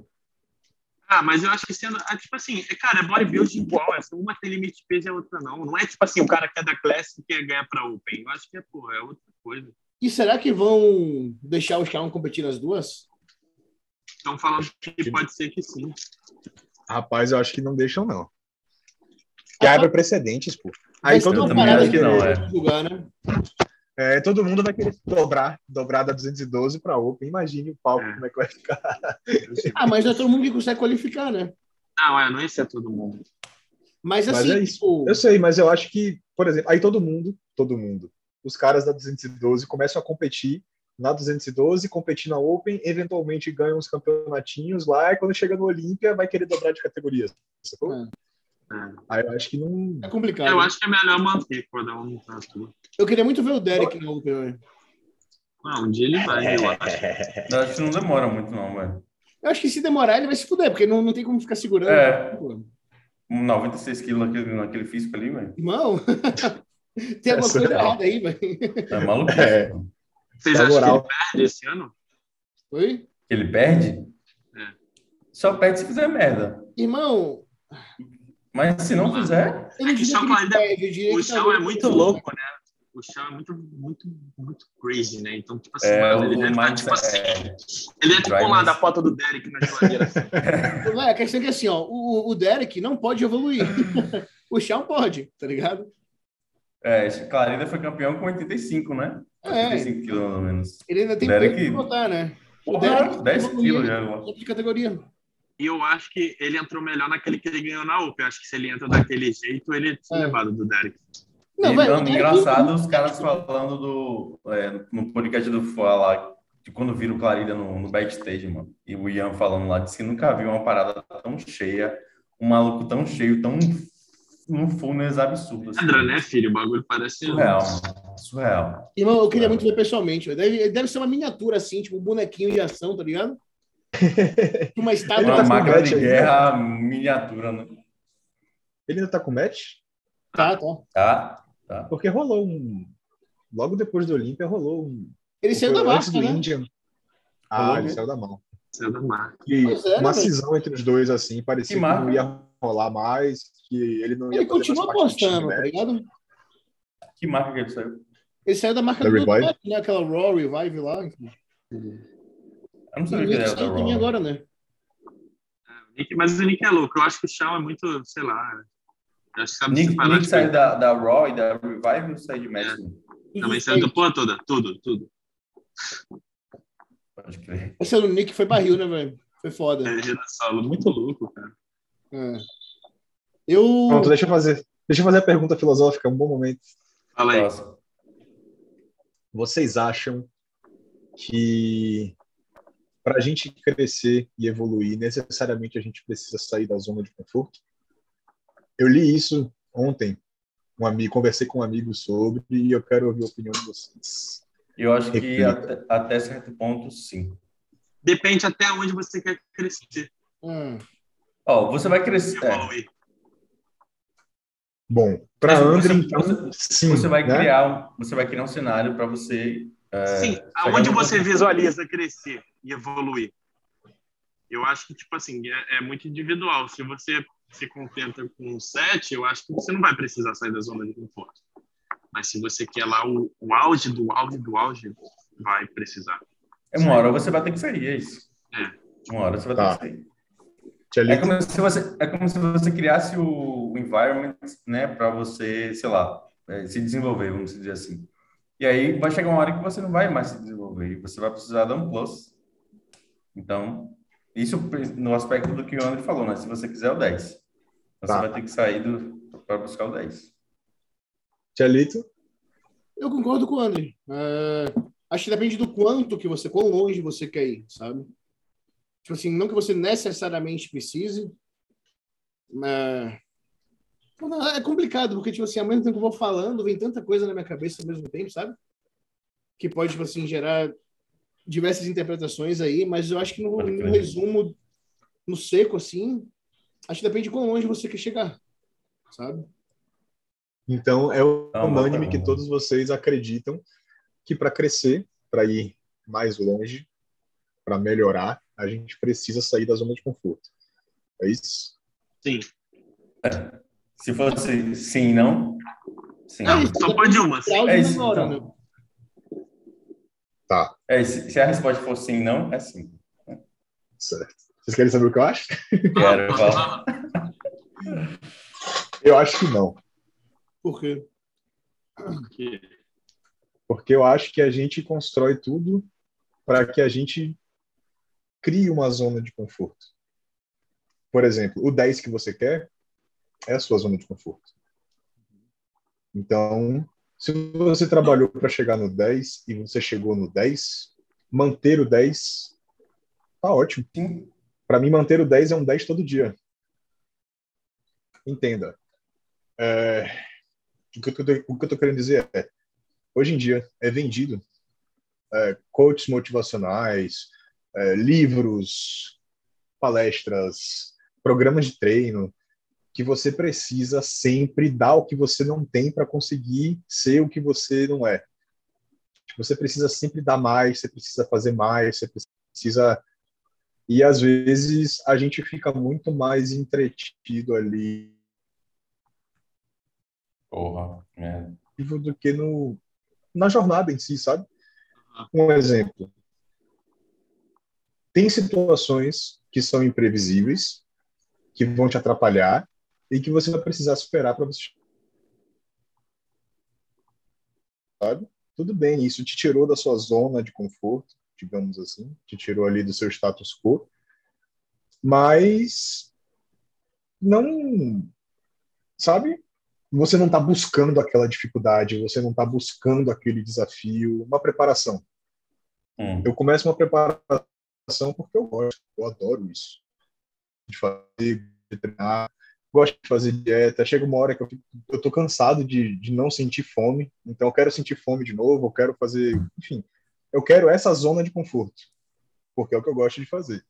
S4: Ah, mas eu acho que sendo. ah, tipo assim, é, cara, é bodybuilding igual. É só uma tem limite de peso e a outra não. Não é tipo assim, o cara que é da Classic quer ganhar pra Open. Eu acho que é, pô, é outra coisa.
S2: E será que vão deixar o Shawn competir nas duas?
S4: Estão falando que pode ser que sim.
S3: Rapaz, eu acho que não deixam, não. Que abre precedentes, pô. Aí todo mundo
S1: acho que não, é.
S2: Julgar, né?
S3: É, todo mundo vai querer dobrar, dobrar da 212 para Open. Imagine o palco,
S4: É.
S3: como é que vai ficar.
S2: Ah, mas não é todo mundo que consegue qualificar, né?
S4: Não, é, não ia ser todo mundo.
S2: Mas
S3: Mas
S2: assim,
S3: é isso.
S2: tipo,
S3: Eu sei, mas eu acho que, por exemplo, aí todo mundo, todo mundo, os caras da 212 começam a competir na 212, competir na Open, eventualmente ganham uns campeonatinhos lá, e quando chega no Olímpia vai querer dobrar de categoria. sacou?
S2: É.
S4: É.
S3: Aí eu acho que não.
S2: é complicado.
S4: Eu acho que é melhor manter cada um tá tudo.
S2: Eu queria muito ver o Derek na Open.
S4: Não, um dia ele vai, eu acho.
S1: Eu acho que não demora muito, não, velho.
S2: Eu acho que se demorar, ele vai se fuder, porque não, não tem como ficar segurando.
S1: É.
S2: Pô,
S1: 96 quilos naquele, naquele físico ali, velho.
S2: Irmão, tem alguma
S3: Essa
S2: coisa
S3: é
S2: errada aí, velho.
S1: É maluco.
S3: É.
S4: Vocês acham que
S3: moral.
S4: ele perde esse ano?
S2: Oi?
S1: Ele perde?
S4: É.
S1: Só perde se fizer merda.
S2: Irmão,
S1: Mas se não fizer,
S4: É que
S2: diria
S4: só
S2: que
S4: ainda-
S2: diria
S4: O
S2: que
S4: chão é muito louco, né? O chão é muito, muito, muito crazy, né? Então, tipo assim,
S1: é,
S4: mano,
S1: o
S4: ele deve estar, tipo assim, ele é tipo lá da foto do Derek na geladeira. assim.
S2: Véi, a questão é que assim, ó, o, o Derek não pode evoluir. o Shawn pode, tá ligado?
S1: É, esse Clarida foi campeão com 85, né?
S2: É.
S1: 85 quilos, pelo menos.
S2: Ele ainda tem
S1: Derek-
S2: pra botar, né? O
S1: Porra,
S2: Derek
S1: 10
S2: evoluir,
S1: quilos já.
S2: de categoria.
S4: E eu acho que ele entrou melhor naquele que ele ganhou na Open. Eu acho que se ele entra daquele jeito, ele tinha
S2: É.
S4: levado do Derek.
S2: Não,
S1: e, não,
S2: Derek-
S1: engraçado os caras falando do. é, no podcast do Fua lá, de quando viram o Clarida no, no backstage, mano. E o Ian falando lá, disse que nunca viu uma parada tão cheia, um maluco tão cheio, tão. um fullness absurdo. Assim.
S4: Pedra, né, filho? O bagulho parece.
S1: Surreal, mano. Surreal.
S2: Irmão, eu queria
S1: É.
S2: muito ver pessoalmente. Deve, deve ser uma miniatura assim, tipo um bonequinho de ação, tá ligado? Uma estátua.
S1: Uma
S3: tá
S1: máquina de
S3: ainda?
S1: guerra miniatura, né?
S3: Ele ainda tá com match?
S2: Tá, tá.
S1: Tá? Tá.
S3: Porque rolou um. Logo depois do Olímpia, rolou um.
S2: Ele saiu da marca,
S3: do
S2: né?
S3: Indian. Ah,
S1: Rolou,
S3: ele
S1: né?
S3: saiu da mão.
S4: Saiu da marca.
S3: E
S2: é,
S3: uma
S2: né,
S3: cisão entre os dois, assim, parecia
S1: Que
S3: que,
S1: marca?
S3: não ia rolar mais, que ele não ia
S2: Ele
S3: fazer
S2: continua
S3: mais parte do time,
S2: apostando,
S3: né?
S2: tá ligado?
S1: Que marca que ele saiu?
S2: Ele saiu da marca
S3: Da
S2: do
S3: Revive?
S2: Né? Aquela Raw Revive lá.
S1: Eu não sabia que
S2: Ele
S1: era da Raw.
S2: agora, né?
S4: É, Nick- Mas o Nick é louco. Eu acho que o Shawn é muito, sei lá. Eu acho que sabe
S1: Nick,
S4: separar
S1: Nick saiu da, da Raw e da Revive ou saiu de Match?
S4: Também saiu da porra toda. Tudo, tudo.
S1: Pode crer.
S2: Esse do Nick foi barril, né, velho? Foi foda.
S4: Da solo. Muito louco, cara.
S2: É. Eu.
S3: Pronto, deixa eu fazer. Deixa eu fazer a pergunta filosófica, um bom momento.
S4: Fala aí.
S3: Vocês acham que para a gente crescer e evoluir, necessariamente a gente precisa sair da zona de conforto? Eu li isso ontem, um amigo, conversei com um amigo sobre e eu quero ouvir a opinião de vocês.
S1: Eu acho que até, até certo ponto, sim.
S4: Depende até onde você quer crescer.
S2: Hum.
S1: Ó, você vai crescer. é,
S4: Evoluir.
S3: Bom, para André,
S1: você-
S3: então,
S1: você-
S3: sim,
S1: você vai
S3: né?
S1: criar, você vai criar um cenário para você. É,
S4: Sim, aonde você visualiza crescer e evoluir? Eu acho que, tipo assim, é, é muito individual. Se você se contenta com 7, eu acho que você não vai precisar sair da zona de conforto. Mas se você quer lá o, o auge do auge do auge, vai precisar.
S1: É uma hora você vai ter que sair, é isso.
S4: É.
S1: Uma hora você vai
S3: Tá.
S1: ter que sair. É como se você, é como se você criasse o, o environment, né, para você, sei lá, é, se desenvolver, vamos dizer assim. E aí vai chegar uma hora que você não vai mais se desenvolver e você vai precisar dar um plus. Então, isso no aspecto do que o André falou, né? Se você quiser o 10. Você
S3: Tá.
S1: vai ter que sair para buscar o 10.
S3: Tchelito?
S2: Eu concordo com o André. É, acho que depende do quanto que você, quão longe você quer ir, sabe? Tipo assim, não que você necessariamente precise. Mas... É complicado, porque, tipo assim, ao mesmo tempo que eu vou falando, vem tanta coisa na minha cabeça ao mesmo tempo, sabe? Que pode, tipo assim, gerar diversas interpretações aí, mas eu acho que no, no resumo, no seco, assim, acho que depende de quão longe você quer chegar, sabe?
S3: Então, é
S1: Tá,
S3: unânime
S1: tá.
S3: que todos vocês acreditam que para crescer, para ir mais longe, para melhorar, a gente precisa sair da zona de conforto. É isso?
S4: Sim.
S1: Se fosse sim, não? Sim.
S2: Isso.
S4: Só pode uma.
S1: É isso, então.
S3: Tá,
S1: É, se, se a resposta for sim, não, é sim.
S3: certo. Vocês querem saber o que eu acho?
S1: Quero falar.
S3: Eu acho que não.
S2: Por quê?
S4: Que-
S3: Porque eu acho que a gente constrói tudo para que a gente crie uma zona de conforto. Por exemplo, o 10 que você quer é a sua zona de conforto. Então, se você trabalhou para chegar no 10 e você chegou no 10, manter o 10 tá ótimo. Para mim, manter o 10 é um 10 todo dia. Entenda. É, o que eu tô- o que eu estou querendo dizer é, hoje em dia é vendido é, coaches motivacionais, é, livros, palestras, programas de treino, que você precisa sempre dar o que você não tem para conseguir ser o que você não é. Você precisa sempre dar mais, você precisa fazer mais, você precisa e às vezes a gente fica muito mais entretido ali
S1: Porra. É.
S3: do que no na jornada em si, sabe? Um exemplo. Tem situações que são imprevisíveis, que vão te atrapalhar e que você vai precisar superar para você. Sabe? Tudo bem, isso te tirou da sua zona de conforto, digamos assim, te tirou ali do seu status quo, mas não, sabe? Você não está buscando aquela dificuldade, você não está buscando aquele desafio, uma preparação.
S1: Hum.
S3: Eu começo uma preparação porque eu gosto, eu adoro isso. De fazer, de treinar, gosto de fazer dieta. Chega uma hora que eu, fico, eu tô cansado de, de não sentir fome, então eu quero sentir fome de novo, eu quero fazer, enfim, eu quero essa zona de conforto, porque é o que eu gosto de fazer.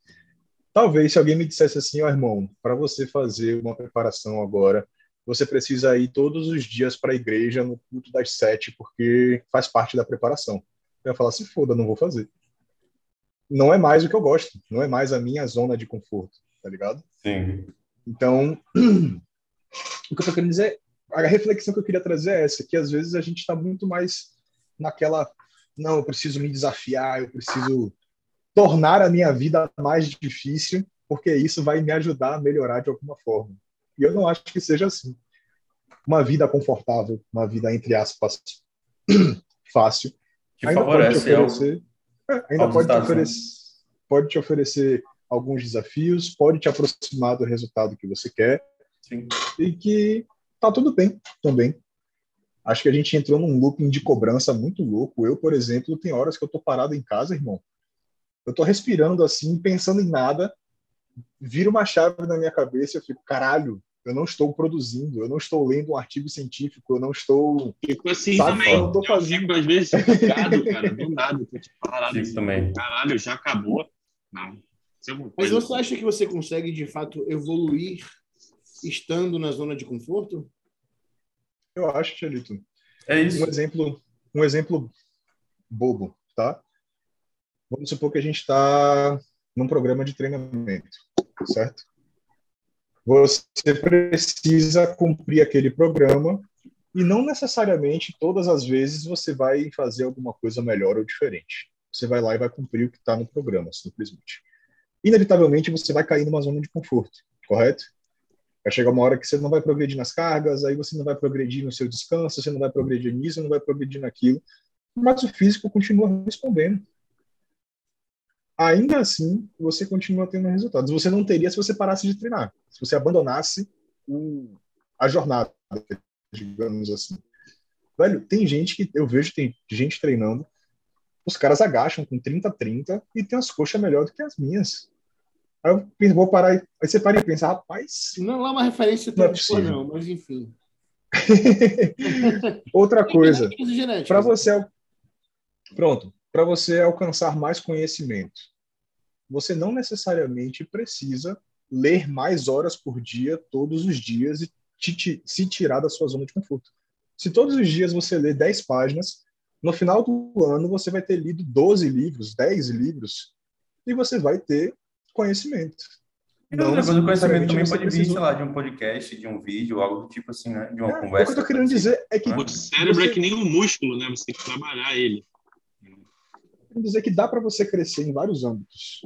S3: Talvez se alguém me dissesse assim, ó irmão, para você fazer uma preparação agora, você precisa ir todos os dias para a igreja no culto das sete, porque faz parte da preparação. Eu ia falar, se foda, não vou fazer. Não é mais o que eu gosto, não é mais a minha zona de conforto, tá ligado?
S1: Sim.
S3: Então, o que eu tô querendo dizer, a reflexão que eu queria trazer é essa, que às vezes a gente está muito mais naquela, não, eu preciso me desafiar, eu preciso tornar a minha vida mais difícil, porque isso vai me ajudar a melhorar de alguma forma. E eu não acho que seja assim. Uma vida confortável, uma vida, entre aspas, fácil,
S1: Que
S3: ainda pode te
S1: favorece
S3: oferecer, é, ainda pode te,
S1: né?
S3: oferecer, pode te oferecer alguns desafios, pode te aproximar do resultado que você quer
S1: Sim.
S3: e que tá tudo bem também. Acho que a gente entrou num looping de cobrança muito louco. Eu, por exemplo, tem horas que eu tô parado em casa, irmão. Eu tô respirando assim, pensando em nada, vira uma chave na minha cabeça e eu fico, caralho, eu não estou produzindo, eu não estou lendo um artigo científico, eu não estou
S4: Fico assim
S3: Sabe,
S4: também.
S3: eu tô fazendo.
S4: fico, às vezes, ligado, cara, do nada. Tô tipo, parado. Assim,
S1: também.
S4: Caralho, já acabou. Não.
S2: Mas você acha que você consegue, de fato, evoluir estando na zona de conforto?
S3: Eu acho, Tchelito.
S1: É isso.
S3: Um exemplo, um exemplo bobo, tá? Vamos supor que a gente está num programa de treinamento, certo? Você precisa cumprir aquele programa e não necessariamente todas as vezes você vai fazer alguma coisa melhor ou diferente. Você vai lá e vai cumprir o que está no programa, simplesmente. Inevitavelmente você vai cair numa zona de conforto, correto? Vai chegar uma hora que você não vai progredir nas cargas, aí você não vai progredir no seu descanso, você não vai progredir nisso, não vai progredir naquilo, mas o físico continua respondendo. Ainda assim, você continua tendo resultados. Você não teria se você parasse de treinar. Se você abandonasse o, a jornada, digamos assim. Velho, tem gente que eu vejo, tem gente treinando, os caras agacham com 30 30 e tem as coxas melhor do que as minhas. Aí eu penso, vou parar, aí você para e pensa, rapaz.
S2: Não é uma referência
S3: Não é
S2: não, mas enfim.
S3: Outra coisa,
S2: e
S3: para você pronto, para você alcançar mais conhecimento, você não necessariamente precisa ler mais horas por dia todos os dias e te- te- se tirar da sua zona de conforto. Se todos os dias você lê 10 páginas, no final do ano você vai ter lido 12 livros, 10 livros e você vai ter conhecimento.
S1: Outra coisa, o conhecimento também
S3: você
S1: pode vir, sei lá, de um podcast, de um vídeo, algo do tipo assim, né? De uma
S3: É,
S1: conversa.
S3: o que eu tô querendo dizer é que
S1: Né?
S4: O cérebro
S3: Você-
S4: é que nem um músculo, né? Você tem que trabalhar ele.
S3: quero dizer que dá para você crescer em vários âmbitos.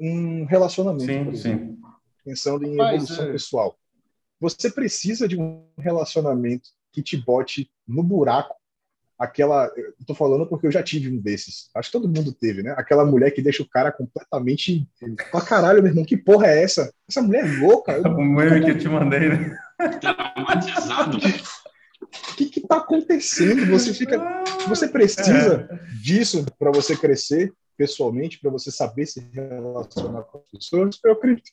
S3: Um relacionamento, por
S1: Sim,
S3: exemplo,
S1: sim.
S3: pensando em
S2: Mas,
S3: evolução
S2: é.
S3: pessoal. Você precisa de um relacionamento que te bote no buraco. Aquela, eu tô falando porque eu já tive um desses. Acho que todo mundo teve, né? Aquela mulher que deixa o cara completamente. Pra caralho, meu irmão, que porra é essa? Essa mulher é louca. Eu-
S1: O meme que eu te mandei, né?
S4: Traumatizado.
S3: O que que tá acontecendo? Você fica. Você precisa disso para você crescer pessoalmente, para você saber se relacionar com as pessoas. Eu acredito. que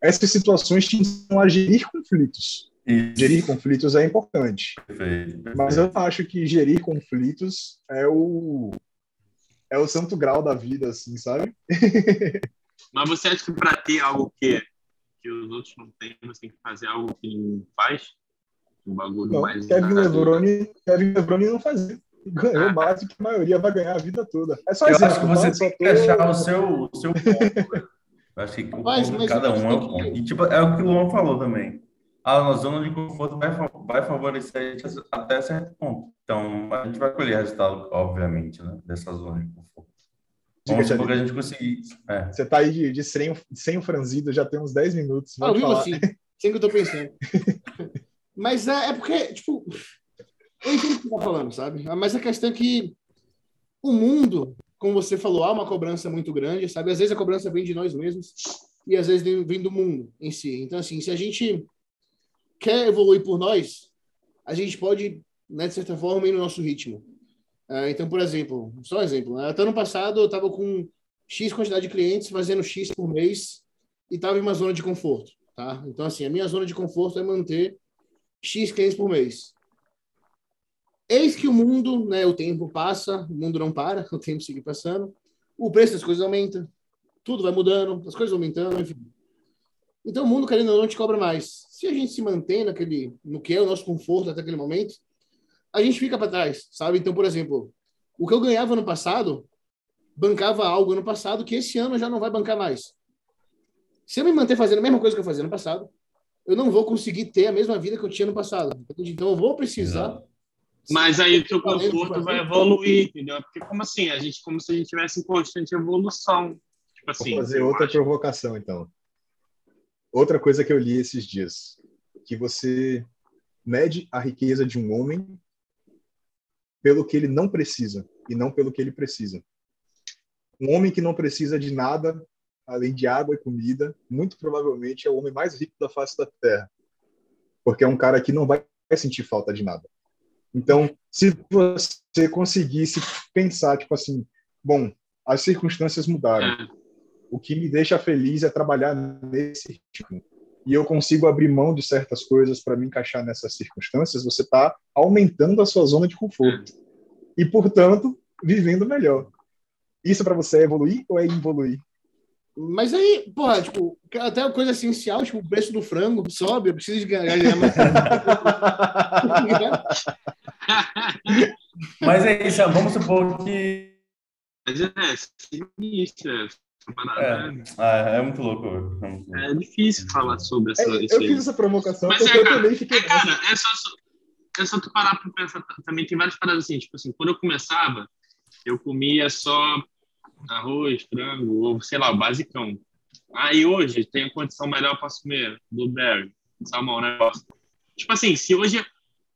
S3: Essas situações te ensinam a gerir conflitos.
S1: Isso.
S3: Gerir conflitos é importante,
S1: Perfeito, perfeito.
S3: mas eu acho que gerir conflitos é o é o santo grau da vida, assim, sabe?
S4: Mas você acha que para ter algo que, que os outros não têm, você tem que fazer algo que ninguém faz? Um bagulho
S3: Não,
S4: mais.
S3: Kevin Levrone, Kevin Levrone não fazia. Ganhou
S4: Ah.
S3: mais do que a maioria vai ganhar a vida toda. É só
S1: Eu
S3: exemplo,
S1: acho que você
S3: tá?
S1: Tem que achar o seu, o seu ponto. velho. Eu acho que o
S2: Mas- mas
S1: cada um é o
S2: que-
S1: ponto. E tipo, é o que o Luan falou também. A zona de conforto vai, vai favorecer a gente até certo ponto. Então, a gente vai colher resultado, obviamente, né? Dessa zona de conforto.
S3: Diga,
S1: Vamos supor a gente conseguir. É.
S3: Você tá aí de, de sem, sem o franzido, já tem uns 10 minutos.
S2: Ah,
S3: falar.
S2: assim, sem que eu tô pensando. Mas é, é porque, tipo, eu entendo o que você tá falando, sabe? Mas a questão é que o mundo, como você falou, há uma cobrança muito grande, sabe? Às vezes a cobrança vem de nós mesmos e às vezes vem do mundo em si. Então, assim, se a gente quer evoluir por nós, a gente pode, né, de certa forma, ir no nosso ritmo. Ah, então, por exemplo, só um exemplo, né? até ano passado eu estava com X quantidade de clientes fazendo X por mês e estava em uma zona de conforto, tá? Então, assim, a minha zona de conforto é manter X clientes por mês. Eis que o mundo, né, o tempo passa, o mundo não para, o tempo segue passando, o preço das coisas aumenta, tudo vai mudando, as coisas aumentando, enfim. Então, o mundo, querendo ou não, te cobra mais. Se a gente se mantém naquele, no que é o nosso conforto até aquele momento, a gente fica para trás, sabe? Então, por exemplo, o que eu ganhava no passado, bancava algo no passado que esse ano já não vai bancar mais. Se eu me manter fazendo a mesma coisa que eu fazia no passado, eu não vou conseguir ter a mesma vida que eu tinha no passado. Então, eu vou precisar.
S1: Exato.
S4: Mas aí o
S2: Valendo,
S4: conforto vai evoluir, entendeu? Porque como assim? A gente, como se a gente tivesse em constante evolução. Tipo assim.
S3: Vou fazer outra
S4: acho-
S3: provocação, então. Outra coisa que eu li esses dias, que você mede a riqueza de um homem pelo que ele não precisa e não pelo que ele precisa. Um homem que não precisa de nada além de água e comida, muito provavelmente é o homem mais rico da face da Terra, porque é um cara que não vai sentir falta de nada. Então, se você conseguisse pensar, tipo assim, bom, as circunstâncias mudaram,
S4: É.
S3: o que me deixa feliz é trabalhar nesse ritmo. E eu consigo abrir mão de certas coisas para me encaixar nessas circunstâncias, você está aumentando a sua zona de conforto. E, portanto, vivendo melhor. Isso para você é evoluir ou é involuir?
S2: Mas aí, porra, tipo, até uma coisa essencial, tipo, o preço do frango sobe, eu preciso de ganhar, mais.
S1: Mas é isso, vamos supor que.
S4: Mas é sinistra essa parada.
S1: É, ah, é muito louco. É, muito louco.
S4: É difícil falar sobre essa,
S3: É,
S4: isso
S3: eu
S4: aí.
S3: fiz essa provocação
S4: Mas é,
S3: eu
S4: cara,
S3: também fiquei.
S4: É, cara, é só, é só tu parar pra pensar. Também tem várias paradas assim, tipo assim, quando eu começava, eu comia só arroz, frango, ou sei lá, o basicão. Aí hoje tenho condição melhor, eu posso comer blueberry, salmão, negócio. Tipo assim, se hoje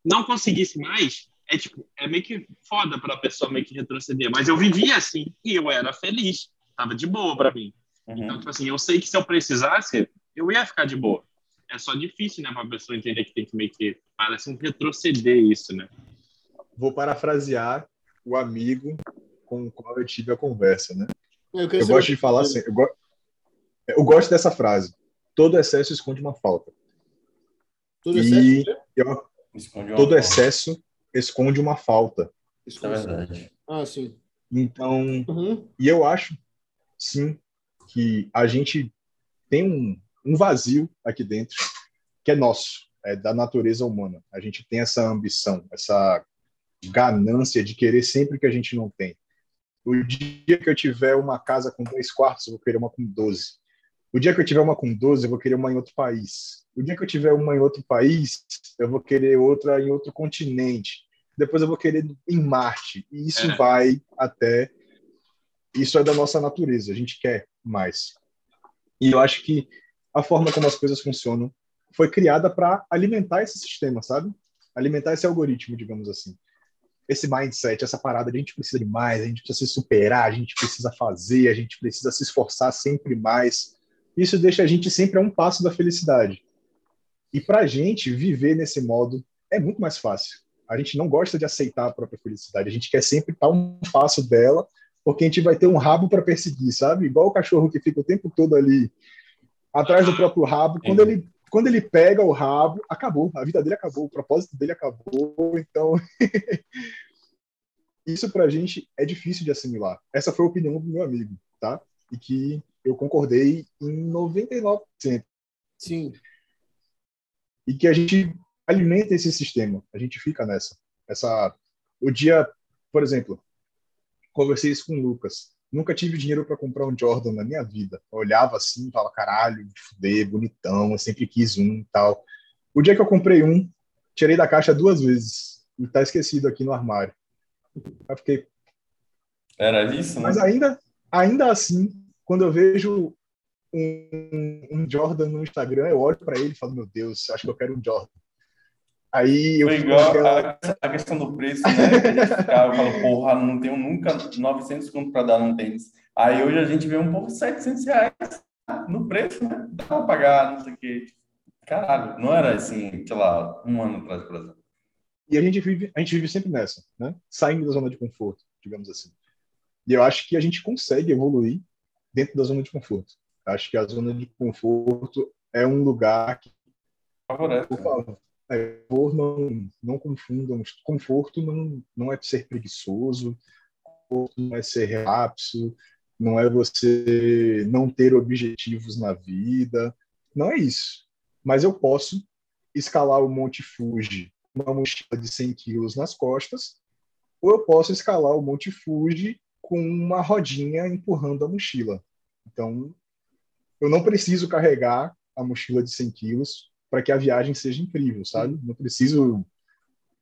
S4: não conseguisse mais, é tipo, é meio que foda pra pessoa meio que retroceder. Mas eu vivia assim e eu era feliz. Tava de boa pra mim. Então,
S1: Uhum.
S4: tipo assim, eu sei que se eu precisasse, eu ia ficar de boa. é só difícil, né, para a pessoa entender que tem que meio que parece um retroceder isso, né?
S3: Vou parafrasear o amigo com o qual eu tive a conversa, né?
S2: Eu,
S3: Eu gosto de falar assim, eu, go- eu gosto dessa frase. Todo excesso esconde uma falta.
S2: Tudo
S3: E
S2: excesso?
S3: eu-
S1: Esconde uma
S3: todo excesso esconde uma falta.
S1: Isso é verdade.
S2: Ah, sim.
S3: Então,
S2: Uhum.
S3: E eu acho, sim, que a gente tem um, um vazio aqui dentro que é nosso, é da natureza humana. A gente tem essa ambição, essa ganância de querer sempre que a gente não tem. O dia que eu tiver uma casa com dois quartos, eu vou querer uma com 12. O dia que eu tiver uma com 12, eu vou querer uma em outro país. O dia que eu tiver uma em outro país, eu vou querer outra em outro continente. Depois eu vou querer em Marte. E isso
S4: É.
S3: vai até isso é da nossa natureza, a gente quer mais. E eu acho que a forma como as coisas funcionam foi criada para alimentar esse sistema, sabe? Alimentar esse algoritmo, digamos assim. Esse mindset, essa parada de a gente precisa de mais, a gente precisa se superar, a gente precisa fazer, a gente precisa se esforçar sempre mais. Isso deixa a gente sempre a um passo da felicidade. E para a gente viver nesse modo é muito mais fácil. A gente não gosta de aceitar a própria felicidade, a gente quer sempre estar um passo dela porque a gente vai ter um rabo para perseguir, sabe? Igual o cachorro que fica o tempo todo ali atrás do próprio rabo. Quando ele, quando ele pega o rabo, acabou. A vida dele acabou, o propósito dele acabou. Então, isso para a gente é difícil de assimilar. Essa foi a opinião do meu amigo, tá? E que eu concordei em 99%.
S2: Sim.
S3: E que a gente alimenta esse sistema. A gente fica nessa. Essa, o dia, por exemplo, conversei isso com o Lucas. Nunca tive dinheiro para comprar um Jordan na minha vida. Eu olhava assim, falava, caralho, de fuder, bonitão, eu sempre quis um e tal. O dia que eu comprei um, tirei da caixa duas vezes e tá esquecido aqui no armário. Eu fiquei,
S1: Era isso, né?
S3: mas ainda, ainda assim, quando eu vejo um, um Jordan no Instagram, eu olho para ele e falo, meu Deus, acho que eu quero um Jordan. Aí eu
S1: igual
S3: naquela-
S1: a, questão do preço, né? Ficava, fala, porra, não tenho nunca 900 conto para dar num tênis. Aí hoje a gente vê um pouco 700 reais no preço, né? Dá para pagar, não sei o quê. Caralho, não era assim, sei lá, um ano atrás, por exemplo.
S3: E a gente vive, a gente vive sempre nessa, né? Saindo da zona de conforto, digamos assim. E eu acho que a gente consegue evoluir dentro da zona de conforto. Acho que a zona de conforto é um lugar que,
S1: Favorece.
S3: por favor, não, não confundam. Conforto não, não é ser preguiçoso, conforto não é ser relapso, não é você não ter objetivos na vida. Não é isso. Mas eu posso escalar o Monte Fuji com uma mochila de 100 quilos nas costas, ou eu posso escalar o Monte Fuji com uma rodinha empurrando a mochila. Então, eu não preciso carregar a mochila de 100 quilos para que a viagem seja incrível, sabe? Não preciso.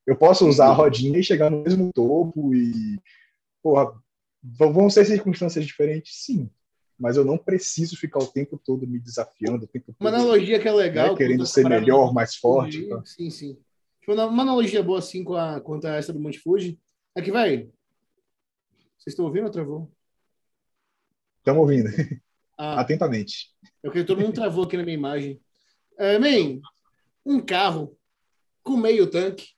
S3: Eu posso usar a rodinha e chegar no mesmo topo e. Porra, vão ser circunstâncias diferentes, sim. Mas eu não preciso ficar o tempo todo me desafiando, o tempo
S2: Uma
S3: todo
S2: analogia que é legal.
S3: né, querendo ser melhor, mais forte. Tá?
S2: Sim, sim. Tipo, Uma uma analogia boa assim com a, quanto a essa do Monte Fuji é que, velho, vocês estão ouvindo ou travou?
S3: Estamos ouvindo,
S2: Ah,
S3: atentamente.
S2: é porque todo mundo travou aqui na minha imagem. É, man, um carro com meio tanque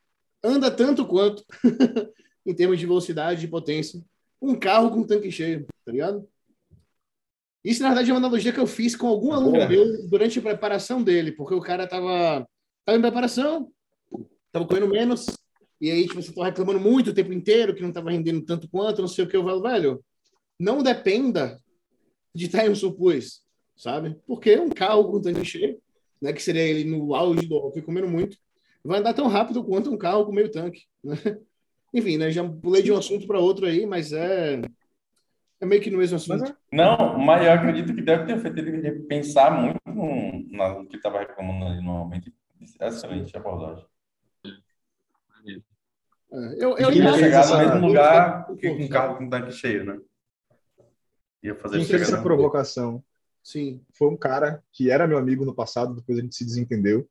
S2: anda tanto quanto, em termos de velocidade e potência, um carro com tanque cheio, tá ligado? Isso, na verdade, é uma analogia que eu fiz com algum aluno
S1: Boa.
S2: meu durante a preparação dele, porque o cara tava, tava em preparação, tava correndo menos, e aí, tipo, você tava reclamando muito o tempo inteiro, que não tava rendendo tanto quanto, não sei o que, eu falo, velho, não dependa de em um supus, sabe? Porque um carro com tanque cheio, né, que seria ele no auge do rock comendo muito, vai andar tão rápido quanto um carro com meio tanque, né? Enfim, né, já pulei de um assunto para outro aí, mas é é meio que no mesmo assunto.
S3: É,
S1: Não, mas eu acredito que deve ter feito ele pensar muito no, no que estava reclamando ali no momento. Excelente abordagem.
S2: É, eu, eu
S1: Ia chegar no mesmo lugar que com um carro com tanque cheio, né? Ia fazer chegar
S3: essa
S1: no-
S3: provocação
S2: Sim.
S3: foi um cara que era meu amigo no passado, depois a gente se desentendeu,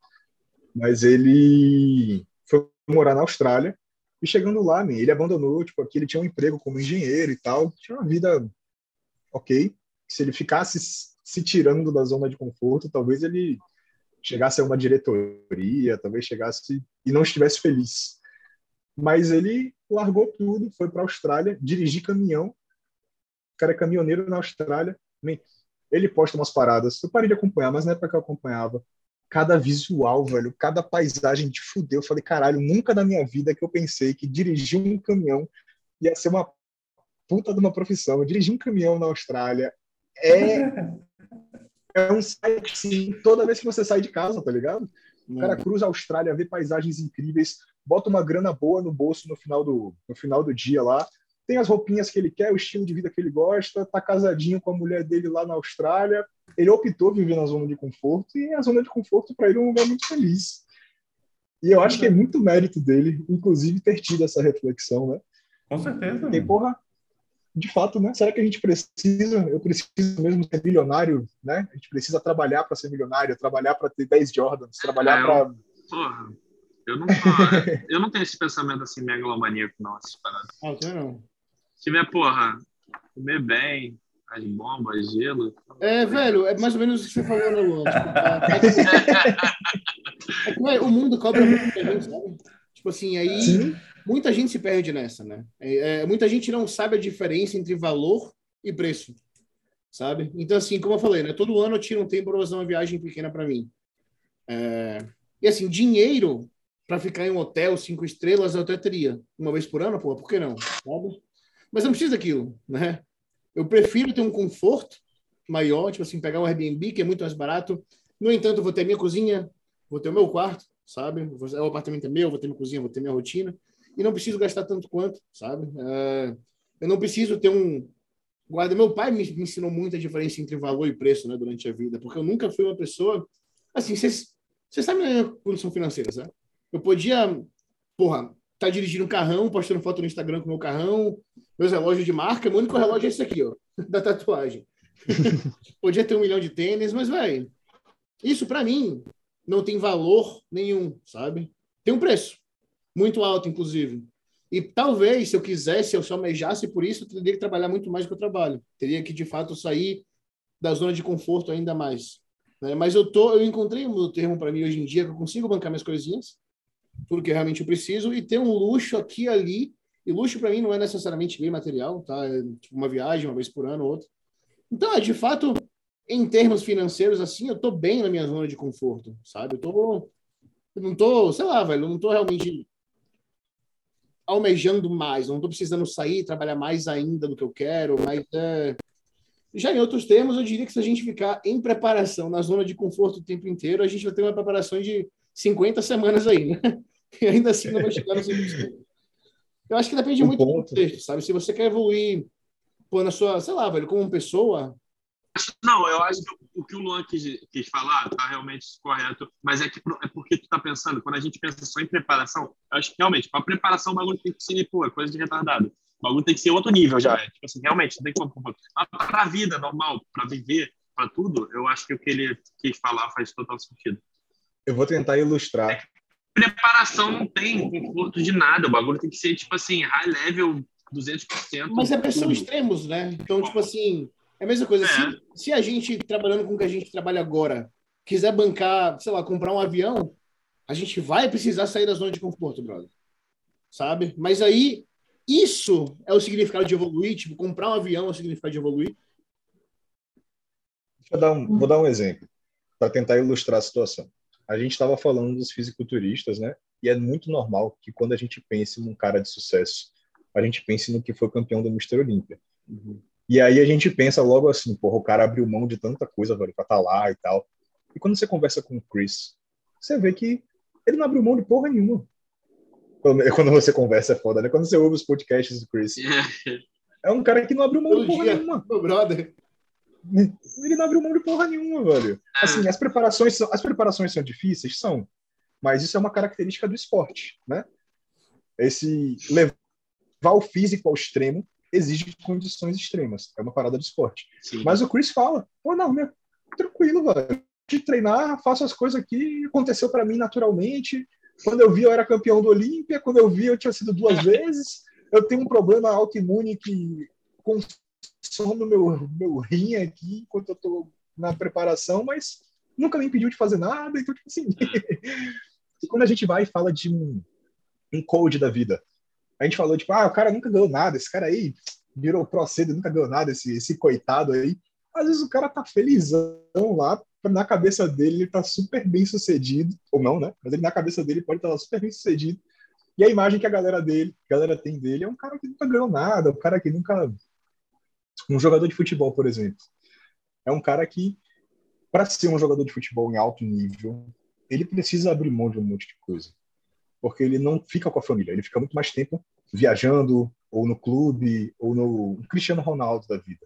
S3: mas ele foi morar na Austrália e chegando lá, ele abandonou, tipo, aqui ele tinha um emprego como engenheiro e tal, tinha uma vida ok. Se ele ficasse se tirando da zona de conforto, talvez ele chegasse a uma diretoria, talvez chegasse e não estivesse feliz. Mas ele largou tudo, foi para a Austrália, dirigir caminhão. O cara é caminhoneiro na Austrália. Ele posta umas paradas. Eu parei de acompanhar, mas na época que eu acompanhava, cada visual, velho, cada paisagem de fudeu. Eu falei, caralho, nunca na minha vida que eu pensei que dirigir um caminhão ia ser uma puta de uma profissão. Dirigir um caminhão na Austrália é é um site sim, toda vez que você sai de casa, tá ligado? O cara uhum. cruza a Austrália, vê paisagens incríveis, bota uma grana boa no bolso no final do, no final do dia lá, tem as roupinhas que ele quer, o estilo de vida que ele gosta, tá casadinho com a mulher dele lá na Austrália. Ele optou viver na zona de conforto e a zona de conforto para ele é um lugar muito feliz. E eu acho que é muito mérito dele, inclusive, ter tido essa reflexão, né?
S1: Com certeza.
S3: E, porra, de fato, né? Será que a gente precisa, eu preciso mesmo ser milionário, né? A gente precisa trabalhar para ser milionário, traballar para ter 10 Jordans, trabalhar é, para
S4: Porra, eu não, eu não tenho esse pensamento assim megalomaníaco não, essas paradas.
S2: Ah, eu não.
S4: Se tiver, porra, comer bem, as bombas, gelo.
S2: É, velho, é mais ou menos o que você falou, né, Luan? Tipo, é, que, é que, o mundo cobra muito gente, sabe? Tipo assim, aí Sim muita gente se perde nessa, né? É, é, muita gente não sabe a diferença entre valor e preço, sabe? Então, assim, como eu falei, né? Todo ano eu tiro um tempo para fazer uma viagem pequena para mim. É... E, assim, dinheiro para ficar em um hotel cinco estrelas eu até teria. Uma vez por ano, pô, por que não? Sabe? Mas não precisa daquilo, né? Eu prefiro ter um conforto maior, tipo assim, pegar um Airbnb, que é muito mais barato. No entanto, eu vou ter minha cozinha, vou ter o meu quarto, sabe? O apartamento é meu, vou ter minha cozinha, vou ter minha rotina e não preciso gastar tanto quanto, sabe? É, eu não preciso ter um guarda. Meu pai me, ensinou muito a diferença entre valor e preço, né, durante a vida, porque eu nunca fui uma pessoa assim. Vocês sabem a minha condição financeira, sabe? Eu podia, porra, tá dirigindo um carrão, postando foto no Instagram com meu carrão, meus relógios de marca. Meu único relógio é esse aqui, ó, da tatuagem. podia ter um milhão de tênis, mas, velho, isso para mim não tem valor nenhum, sabe? Tem um preço muito alto, inclusive. E talvez, se eu quisesse, eu só almejasse por isso, eu teria que trabalhar muito mais do que eu trabalho. Teria que, de fato, sair da zona de conforto ainda mais. Né? Mas eu, tô, eu encontrei um termo para mim hoje em dia que eu consigo bancar minhas coisinhas, tudo que realmente eu preciso, e ter um luxo aqui e ali. E luxo para mim não é necessariamente bem material, tá? É tipo uma viagem, uma vez por ano, outra. Então, de fato, em termos financeiros, assim, eu tô bem na minha zona de conforto, sabe? Eu tô. Eu não tô, sei lá, velho, eu não tô realmente almejando mais, não estou precisando sair, trabalhar mais ainda do que eu quero, mas é... já em outros termos, eu diria que se a gente ficar em preparação na zona de conforto o tempo inteiro, a gente vai ter uma preparação de 50 semanas aí, né? E ainda assim não vai chegar no 100%. Eu acho que depende um muito ponto. do contexto, sabe? Se você quer evoluir pô, na sua, sei lá, velho, como pessoa,
S4: não, eu acho que o que o Luan quis, quis falar está realmente correto, mas é, que, é porque tu está pensando, quando a gente pensa só em preparação, eu acho que realmente, para preparação o bagulho tem que ser, pô, é coisa de retardado. O bagulho tem que ser outro nível já. É, tipo assim, realmente, não tem como. Para a vida normal, para viver, para tudo, eu acho que o que ele quis falar faz total sentido.
S3: Eu vou tentar ilustrar.
S4: Preparação não tem conforto de nada, o bagulho tem que ser, tipo assim, high level 200%.
S2: Mas é são extremos, né? Então, tipo assim é a mesma coisa. É. Se, se a gente, trabalhando com o que a gente trabalha agora, quiser bancar, sei lá, comprar um avião, a gente vai precisar sair da zona de conforto, brother. Sabe? Mas aí, isso é o significado de evoluir. Tipo, comprar um avião é o significado de evoluir.
S3: Deixa eu dar um, vou dar um exemplo para tentar ilustrar a situação. A gente estava falando dos fisiculturistas, né? E é muito normal que quando a gente pense num cara de sucesso, a gente pense no que foi campeão do Mr. Olímpia. Uhum. E aí a gente pensa logo assim, porra, o cara abriu mão de tanta coisa, velho, pra estar tá lá e tal. E quando você conversa com o Chris, você vê que ele não abriu mão de porra nenhuma. Quando, você conversa é foda, né? Quando você ouve os podcasts do Chris. É um cara que não abriu mão de porra nenhuma.
S2: Meu brother.
S3: Ele não abriu mão de porra nenhuma, velho. É. Assim, as preparações são, as preparações são difíceis? São. Mas isso é uma característica do esporte, né? Esse levar o físico ao extremo exige condições extremas. É uma parada de esporte. Sim. Mas o Chris fala: pô, não, meu, tranquilo, velho. De treinar, faço as coisas aqui, aconteceu para mim naturalmente. Quando eu vi, eu era campeão do Olímpia. Quando eu vi, eu tinha sido duas vezes. Eu tenho um problema autoimune que consome meu, meu rim aqui enquanto eu tô na preparação, mas nunca me impediu de fazer nada, então, tipo assim. e quando a gente vai e fala de um, um code da vida, a gente falou, tipo, ah, o cara nunca ganhou nada, esse cara aí virou pro cedo, nunca ganhou nada, esse, esse coitado aí. Às vezes o cara tá felizão lá, na cabeça dele ele tá super bem sucedido, ou não, né? Mas ele na cabeça dele pode estar tá super bem sucedido. E a imagem que a galera dele, a galera tem dele é um cara que nunca ganhou nada, um cara que nunca um jogador de futebol, por exemplo. É um cara que para ser um jogador de futebol em alto nível, ele precisa abrir mão de um monte de coisa. Porque ele não fica com a família, ele fica muito mais tempo viajando, ou no clube, ou no Cristiano Ronaldo da vida.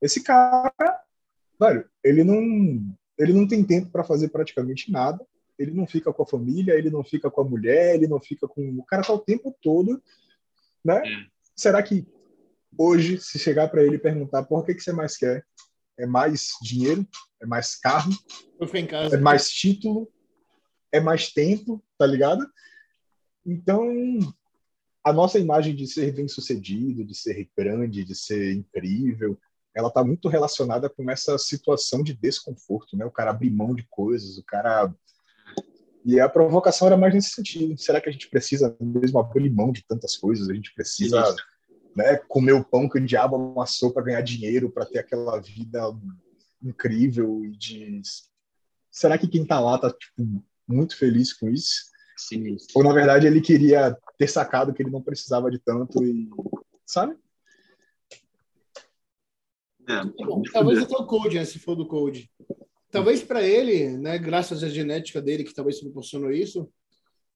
S3: Esse cara, velho, ele não, ele não tem tempo para fazer praticamente nada. Ele não fica com a família, ele não fica com a mulher, ele não fica com. O cara tá o tempo todo, né? É. Será que hoje, se chegar para ele e perguntar por que, que você mais quer, é mais dinheiro, é mais carro, é mais título, é mais tempo, tá ligado? Então, a nossa imagem de ser bem-sucedido, de ser grande, de ser incrível, ela está muito relacionada com essa situação de desconforto, né? O cara abrir mão de coisas, o cara e a provocação era mais nesse sentido. Será que a gente precisa mesmo abrir mão de tantas coisas? A gente precisa né, comer o pão que o diabo amassou para ganhar dinheiro, para ter aquela vida incrível e de será que quem está lá está tipo, muito feliz com isso?
S4: Sim.
S3: Ou na verdade ele queria ter sacado que ele não precisava de tanto e sabe?
S2: É, talvez até o Code, né, se for do Code. Talvez para ele, né, graças à genética dele, que talvez proporcionou isso,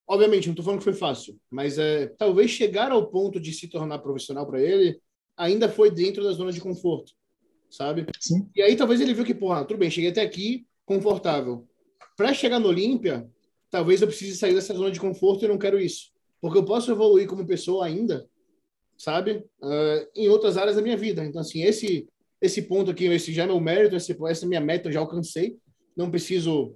S2: obviamente, não estou falando que foi fácil, mas é, talvez chegar ao ponto de se tornar profissional para ele ainda foi dentro da zona de conforto, sabe?
S3: Sim.
S2: E aí talvez ele viu que, porra, tudo bem, cheguei até aqui, confortável. Para chegar no Olímpia, talvez eu precise sair dessa zona de conforto e não quero isso. Porque eu posso evoluir como pessoa ainda, sabe? Uh, em outras áreas da minha vida. Então, assim, esse esse ponto aqui, esse já é meu mérito, esse, essa minha meta eu já alcancei. Não preciso,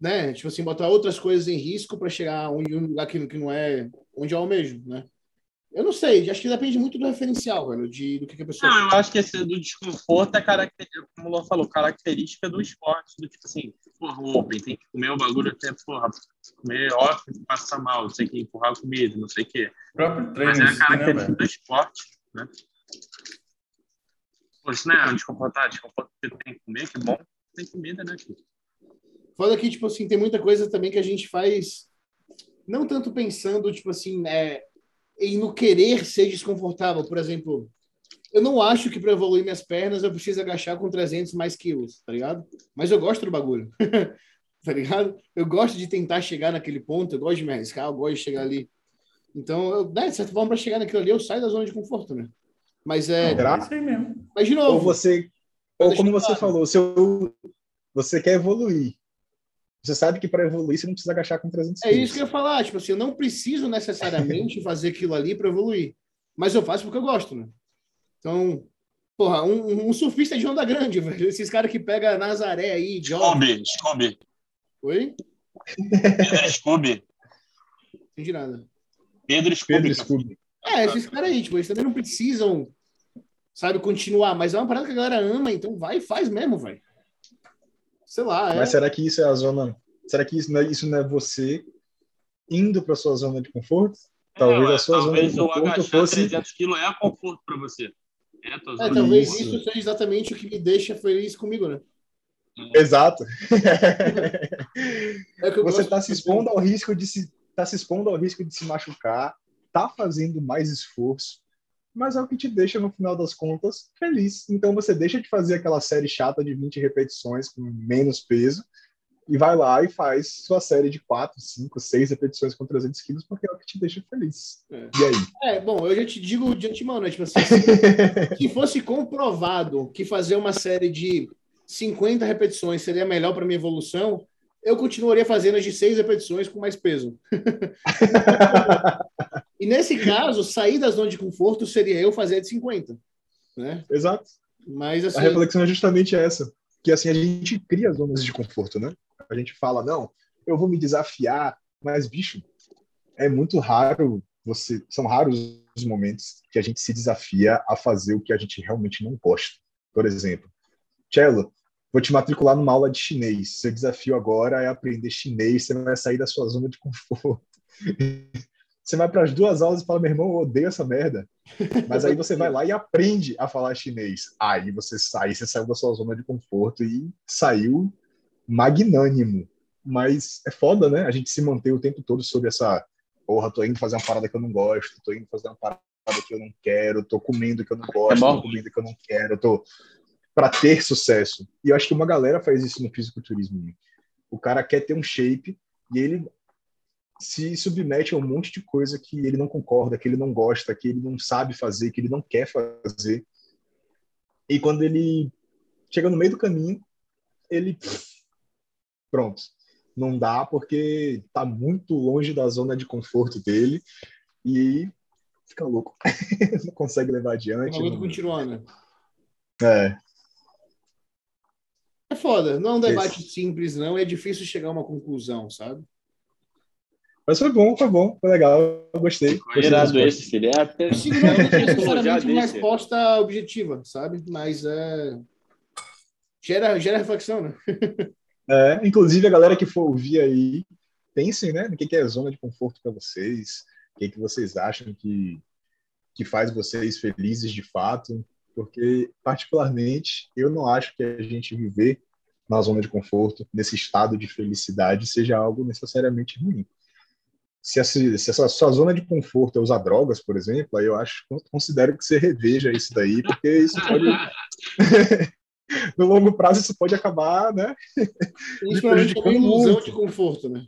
S2: né? Tipo assim, botar outras coisas em risco para chegar onde um lugar que, que não é onde eu almejo, né? Eu não sei, acho que depende muito do referencial, velho, de, do que, que a pessoa.
S4: Não, eu acho que esse do desconforto é característica, como o Lô falou, característica do esporte, do tipo assim, porra, o Open tem que comer o bagulho até, porra, comer off, passar mal, tem que empurrar comida, não sei o quê.
S1: O próprio treino.
S4: Mas é a né, característica né, do esporte, né? Pô, isso não é desconfortável, desconforto que tem que comer, que bom, tem comida, né, filho?
S2: Foda que, tipo assim, tem muita coisa também que a gente faz, não tanto pensando, tipo assim, é, em no querer ser desconfortável. Por exemplo, eu não acho que para evoluir minhas pernas eu preciso agachar com 300 mais quilos, tá ligado? Mas eu gosto do bagulho, tá ligado? Eu gosto de tentar chegar naquele ponto, eu gosto de me arriscar, eu gosto de chegar ali. Então, eu, né, de certa forma, para chegar naquilo ali, eu saio da zona de conforto, né? Mas é.
S3: Graça aí mesmo.
S2: Mas de novo.
S3: Ou você. Ou como você claro. falou, se eu, você quer evoluir. Você sabe que para evoluir você não precisa agachar com 300
S2: É isso que eu ia falar. Tipo assim, eu não preciso necessariamente fazer aquilo ali para evoluir. Mas eu faço porque eu gosto, né? Então, porra, um, um surfista de onda grande, velho. Esses caras que pega Nazaré aí,
S4: de Scooby, Scooby.
S2: Oi?
S4: Pedro Scooby.
S2: Não entendi nada.
S4: Pedro Scooby. Pedro Scooby.
S2: É, esses caras aí, tipo, eles também não precisam, sabe, continuar, mas é uma parada que a galera ama, então vai e faz mesmo, velho. Sei lá.
S3: É... Mas será que isso é a zona. Será que isso não é, isso não é você indo para sua zona de conforto? Talvez é, a sua zona de conforto fosse.
S4: 300 quilos é conforto para você.
S2: É, é talvez isso. isso seja exatamente o que me deixa feliz comigo, né?
S3: Exato. É você está se expondo ao risco de se tá se expondo ao risco de se machucar, tá fazendo mais esforço, mas é o que te deixa, no final das contas, feliz. Então você deixa de fazer aquela série chata de 20 repetições com menos peso e vai lá e faz sua série de 4, 5, 6 repetições com 300 quilos, porque é o que te deixa feliz. É. E aí?
S2: É, bom, eu já te digo de antemão, né? Tipo assim, se fosse comprovado que fazer uma série de 50 repetições seria melhor para minha evolução, eu continuaria fazendo as de 6 repetições com mais peso. E nesse caso, sair da zona de conforto seria eu fazer de 50. Né?
S3: Exato.
S2: Mas, assim...
S3: A reflexão é justamente essa. Que assim, a gente cria zonas de conforto, né? A gente fala, não, eu vou me desafiar, mas, bicho, é muito raro você. São raros os momentos que a gente se desafia a fazer o que a gente realmente não gosta. Por exemplo, cello. vou te matricular numa aula de chinês. Seu desafio agora é aprender chinês, você vai sair da sua zona de conforto. Você vai para as duas aulas e fala, meu irmão, eu odeio essa merda. Mas aí você vai lá e aprende a falar chinês. Aí você sai, você saiu da sua zona de conforto e saiu magnânimo. Mas é foda, né? A gente se manter o tempo todo sobre essa porra, tô indo fazer uma parada que eu não gosto, tô indo fazer uma parada que eu não quero, tô comendo que eu não gosto, é tô comendo que eu não quero, tô para ter sucesso. E eu acho que uma galera faz isso no fisiculturismo. O cara quer ter um shape e ele se submete a um monte de coisa que ele não concorda, que ele não gosta, que ele não sabe fazer, que ele não quer fazer. E quando ele chega no meio do caminho, ele pronto, não dá porque tá muito longe da zona de conforto dele e fica louco, não consegue levar adiante.
S2: Não continuar, né?
S3: É.
S2: É foda, não é um debate Esse... simples, não. É difícil chegar a uma conclusão, sabe?
S3: Mas foi bom, foi bom, foi legal, eu gostei.
S4: Foi irado esse, filho. É até...
S2: não necessariamente uma resposta objetiva, sabe? Mas é... gera, gera reflexão, né?
S3: é, inclusive, a galera que for ouvir aí, pensem, né? No que é zona de conforto para vocês, o que, que vocês acham que, que faz vocês felizes de fato, porque, particularmente, eu não acho que a gente viver na zona de conforto, nesse estado de felicidade, seja algo necessariamente ruim se essa, se sua zona de conforto é usar drogas, por exemplo, aí eu acho, considero que você reveja isso daí, porque isso pode. no longo prazo, isso pode acabar, né?
S2: Principalmente com ilusão de conforto, né?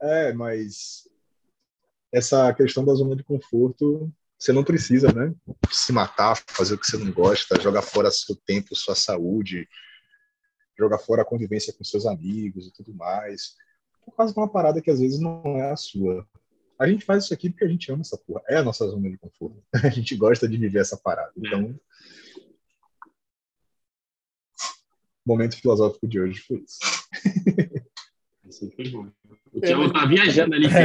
S3: É, mas essa questão da zona de conforto, você não precisa, né? Se matar, fazer o que você não gosta, jogar fora seu tempo, sua saúde, jogar fora a convivência com seus amigos e tudo mais por causa de uma parada que às vezes não é a sua. A gente faz isso aqui porque a gente ama essa porra. É a nossa zona de conforto. A gente gosta de viver essa parada. É. Então, o momento filosófico de hoje foi isso.
S4: Isso foi bom. O Thiago tá viajando ali. Tá...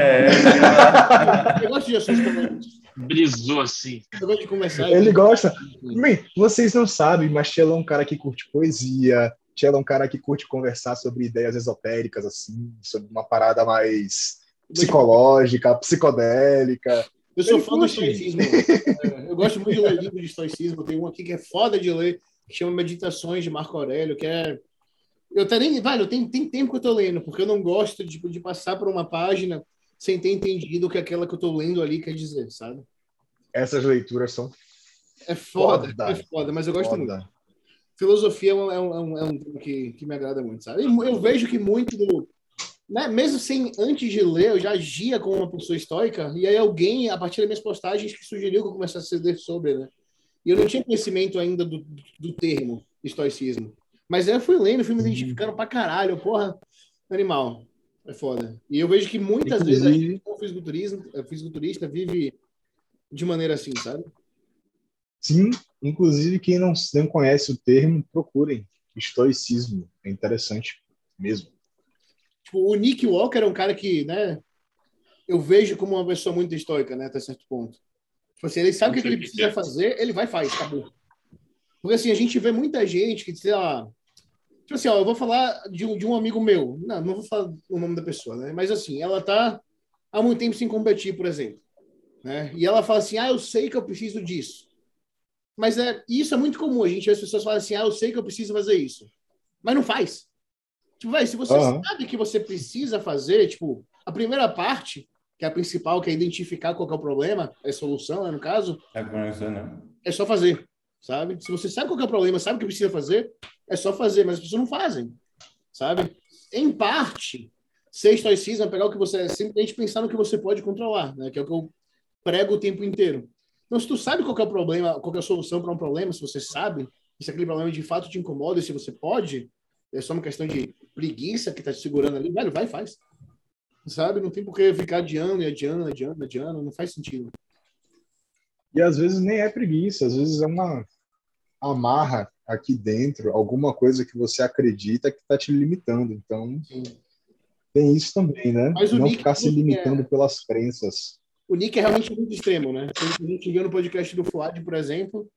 S2: É, eu gosto de assuntos também.
S4: Brisou assim.
S2: Eu gosto de conversar.
S3: Ele gosta. Bem, vocês não sabem, mas Tchelo é um cara que curte poesia, Tchelo é um cara que curte conversar sobre ideias esotéricas, assim, sobre uma parada mais psicológica, psicodélica.
S2: Eu sou fã do estoicismo. É, eu gosto muito de ler livros de estoicismo. Tem um aqui que é foda de ler, que chama Meditações de Marco Aurélio, que é. Eu até nem. Velho, tem, tem tempo que eu tô lendo, porque eu não gosto de, de passar por uma página sem ter entendido o que aquela que eu tô lendo ali quer dizer, sabe?
S3: Essas leituras são.
S2: É foda, foda. é foda, mas eu gosto foda. muito filosofia é um, é um, é um tema que, que me agrada muito, sabe? Eu vejo que muito do, né, mesmo sem antes de ler, eu já agia como uma pessoa estoica, e aí alguém, a partir das minhas postagens, que sugeriu que eu começasse a ler sobre, né? E eu não tinha conhecimento ainda do, do termo estoicismo. Mas aí eu fui lendo, fui me identificando pra caralho, porra, animal. É foda. E eu vejo que muitas Inclusive... vezes a gente, como fisiculturista, fisiculturista, vive de maneira assim, sabe?
S3: Sim, inclusive quem não, não conhece o termo, procurem. Estoicismo. É interessante mesmo.
S2: Tipo, o Nick Walker é um cara que, né, eu vejo como uma pessoa muito estoica, né, até certo ponto. Tipo assim, ele sabe o que, que ele precisa fazer, ele vai e faz, acabou. Porque assim, a gente vê muita gente que, sei lá, tipo assim, ó, eu vou falar de um, de um amigo meu, não, não vou falar o nome da pessoa, né, mas assim, ela tá há muito tempo sem competir, por exemplo, né, e ela fala assim, ah, eu sei que eu preciso disso. Mas é, isso é muito comum. A gente vê as pessoas falam assim: ah, eu sei que eu preciso fazer isso. Mas não faz. Tipo, vai, se você uhum. sabe que você precisa fazer, tipo, a primeira parte, que é a principal, que é identificar qual é o problema, é a solução, né, no caso.
S1: É conhecer, né?
S2: É só fazer, sabe? Se você sabe qual é o problema, sabe o que precisa fazer, é só fazer, mas as pessoas não fazem, sabe? Em parte, ser estoicismo é pegar o que você é simplesmente pensar no que você pode controlar, né? Que é o que eu prego o tempo inteiro. Então, se tu sabe qual é o problema, qual é a solução para um problema, se você sabe, se aquele problema de fato te incomoda, se você pode, é só uma questão de preguiça que está te segurando ali, velho, vai e faz. Sabe? Não tem por que ficar adiando e adiando, adiando, adiando, não faz sentido.
S3: E às vezes nem é preguiça, às vezes é uma amarra aqui dentro, alguma coisa que você acredita que está te limitando. Então, Sim. tem isso também, né? não ficar se limitando é... pelas crenças
S2: o Nick é realmente muito extremo, né? A gente viu no podcast do Fuad, por exemplo.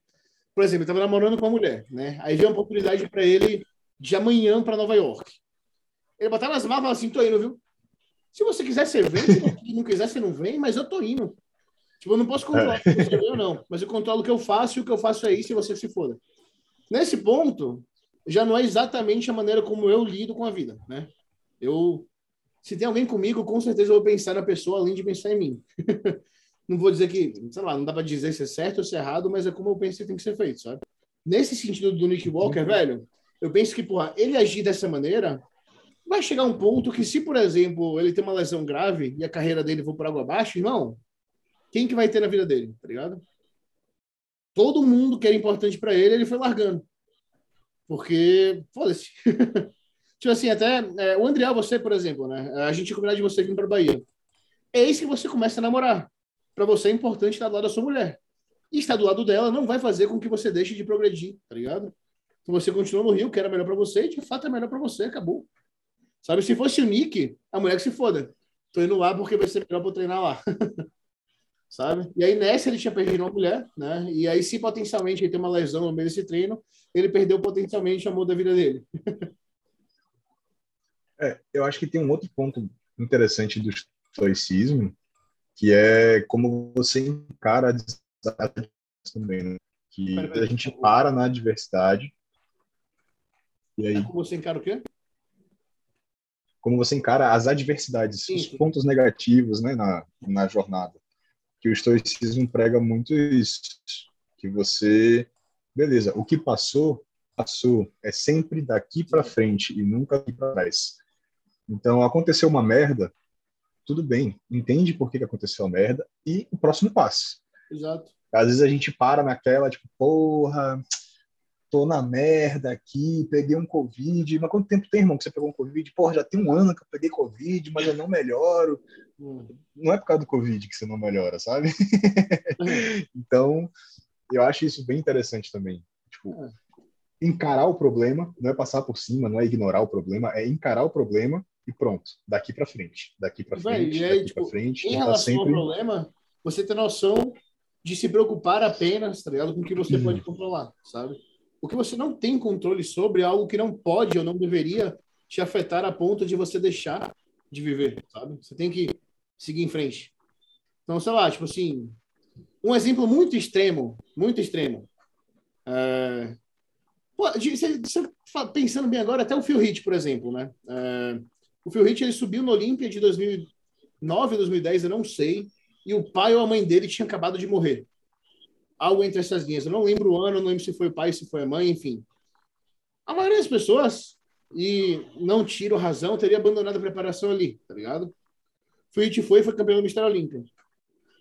S2: por exemplo, estava namorando com uma mulher, né? Aí veio uma oportunidade para ele de amanhã para Nova York. Ele botava as malas e assim: tô indo, viu? Se você quiser, você vem. Se não quiser, você não vem, mas eu tô indo. Tipo, eu não posso controlar se você vem ou não, mas eu controlo o que eu faço e o que eu faço é isso e você se foda. Nesse ponto, já não é exatamente a maneira como eu lido com a vida, né? Eu, se tem alguém comigo, com certeza eu vou pensar na pessoa além de pensar em mim. não vou dizer que, sei lá, não dá para dizer se é certo ou se é errado, mas é como eu penso que tem que ser feito, sabe? Nesse sentido do Nick Walker, velho, eu penso que, porra, ele agir dessa maneira vai chegar um ponto que, se, por exemplo, ele tem uma lesão grave e a carreira dele for por água abaixo, irmão, quem que vai ter na vida dele, tá ligado? Todo mundo que era importante para ele, ele foi largando. Porque, foda-se. tipo assim, até é, o Andriel, você, por exemplo, né? A gente combinar de você vir para Bahia. É isso que você começa a namorar. Para você é importante estar do lado da sua mulher. E estar do lado dela não vai fazer com que você deixe de progredir, tá ligado? Então você continua no Rio, que era melhor para você, e de fato é melhor para você, acabou. Sabe, se fosse o Nick, a mulher que se foda. Tô indo lá porque vai ser melhor eu treinar lá. Sabe? E aí nessa ele tinha perdido uma mulher, né? E aí se potencialmente ele tem uma lesão no meio desse treino, ele perdeu potencialmente o amor da vida dele.
S3: é, eu acho que tem um outro ponto interessante do estoicismo, que é como você encara a adversidade também, né? Que a gente para na adversidade.
S2: E aí... Como você encara o quê?
S3: como você encara as adversidades, Sim. os pontos negativos né, na, na jornada. Que o estoicismo prega muito isso, que você, beleza, o que passou, passou, é sempre daqui para frente e nunca para trás. Então, aconteceu uma merda, tudo bem, entende por que, que aconteceu a merda e o próximo passo.
S2: Exato.
S3: Às vezes a gente para naquela, tipo, porra, tô na merda aqui, peguei um Covid. Mas quanto tempo tem, irmão, que você pegou um Covid? Porra, já tem um ano que eu peguei Covid, mas eu não melhoro. Não é por causa do Covid que você não melhora, sabe? então, eu acho isso bem interessante também. Tipo, é. encarar o problema, não é passar por cima, não é ignorar o problema, é encarar o problema e pronto, daqui para frente, daqui para frente, aí, daqui tipo, para frente.
S2: Em tá relação sempre... ao problema, você tem noção de se preocupar apenas, tá ligado, com o que você hum. pode controlar, sabe? O que você não tem controle sobre é algo que não pode ou não deveria te afetar a ponto de você deixar de viver, sabe? Você tem que seguir em frente. Então, sei lá, tipo assim, um exemplo muito extremo, muito extremo. É... Pô, você, você, pensando bem agora, até o Phil Heath, por exemplo, né? É... O Phil Heath, ele subiu no Olímpia de 2009, 2010, eu não sei, e o pai ou a mãe dele tinha acabado de morrer algo entre essas linhas. Eu não lembro o ano, não lembro se foi o pai, se foi a mãe, enfim. A maioria das pessoas, e não tiro razão, teria abandonado a preparação ali, tá ligado? Fluid foi foi campeão do Mister Olímpia.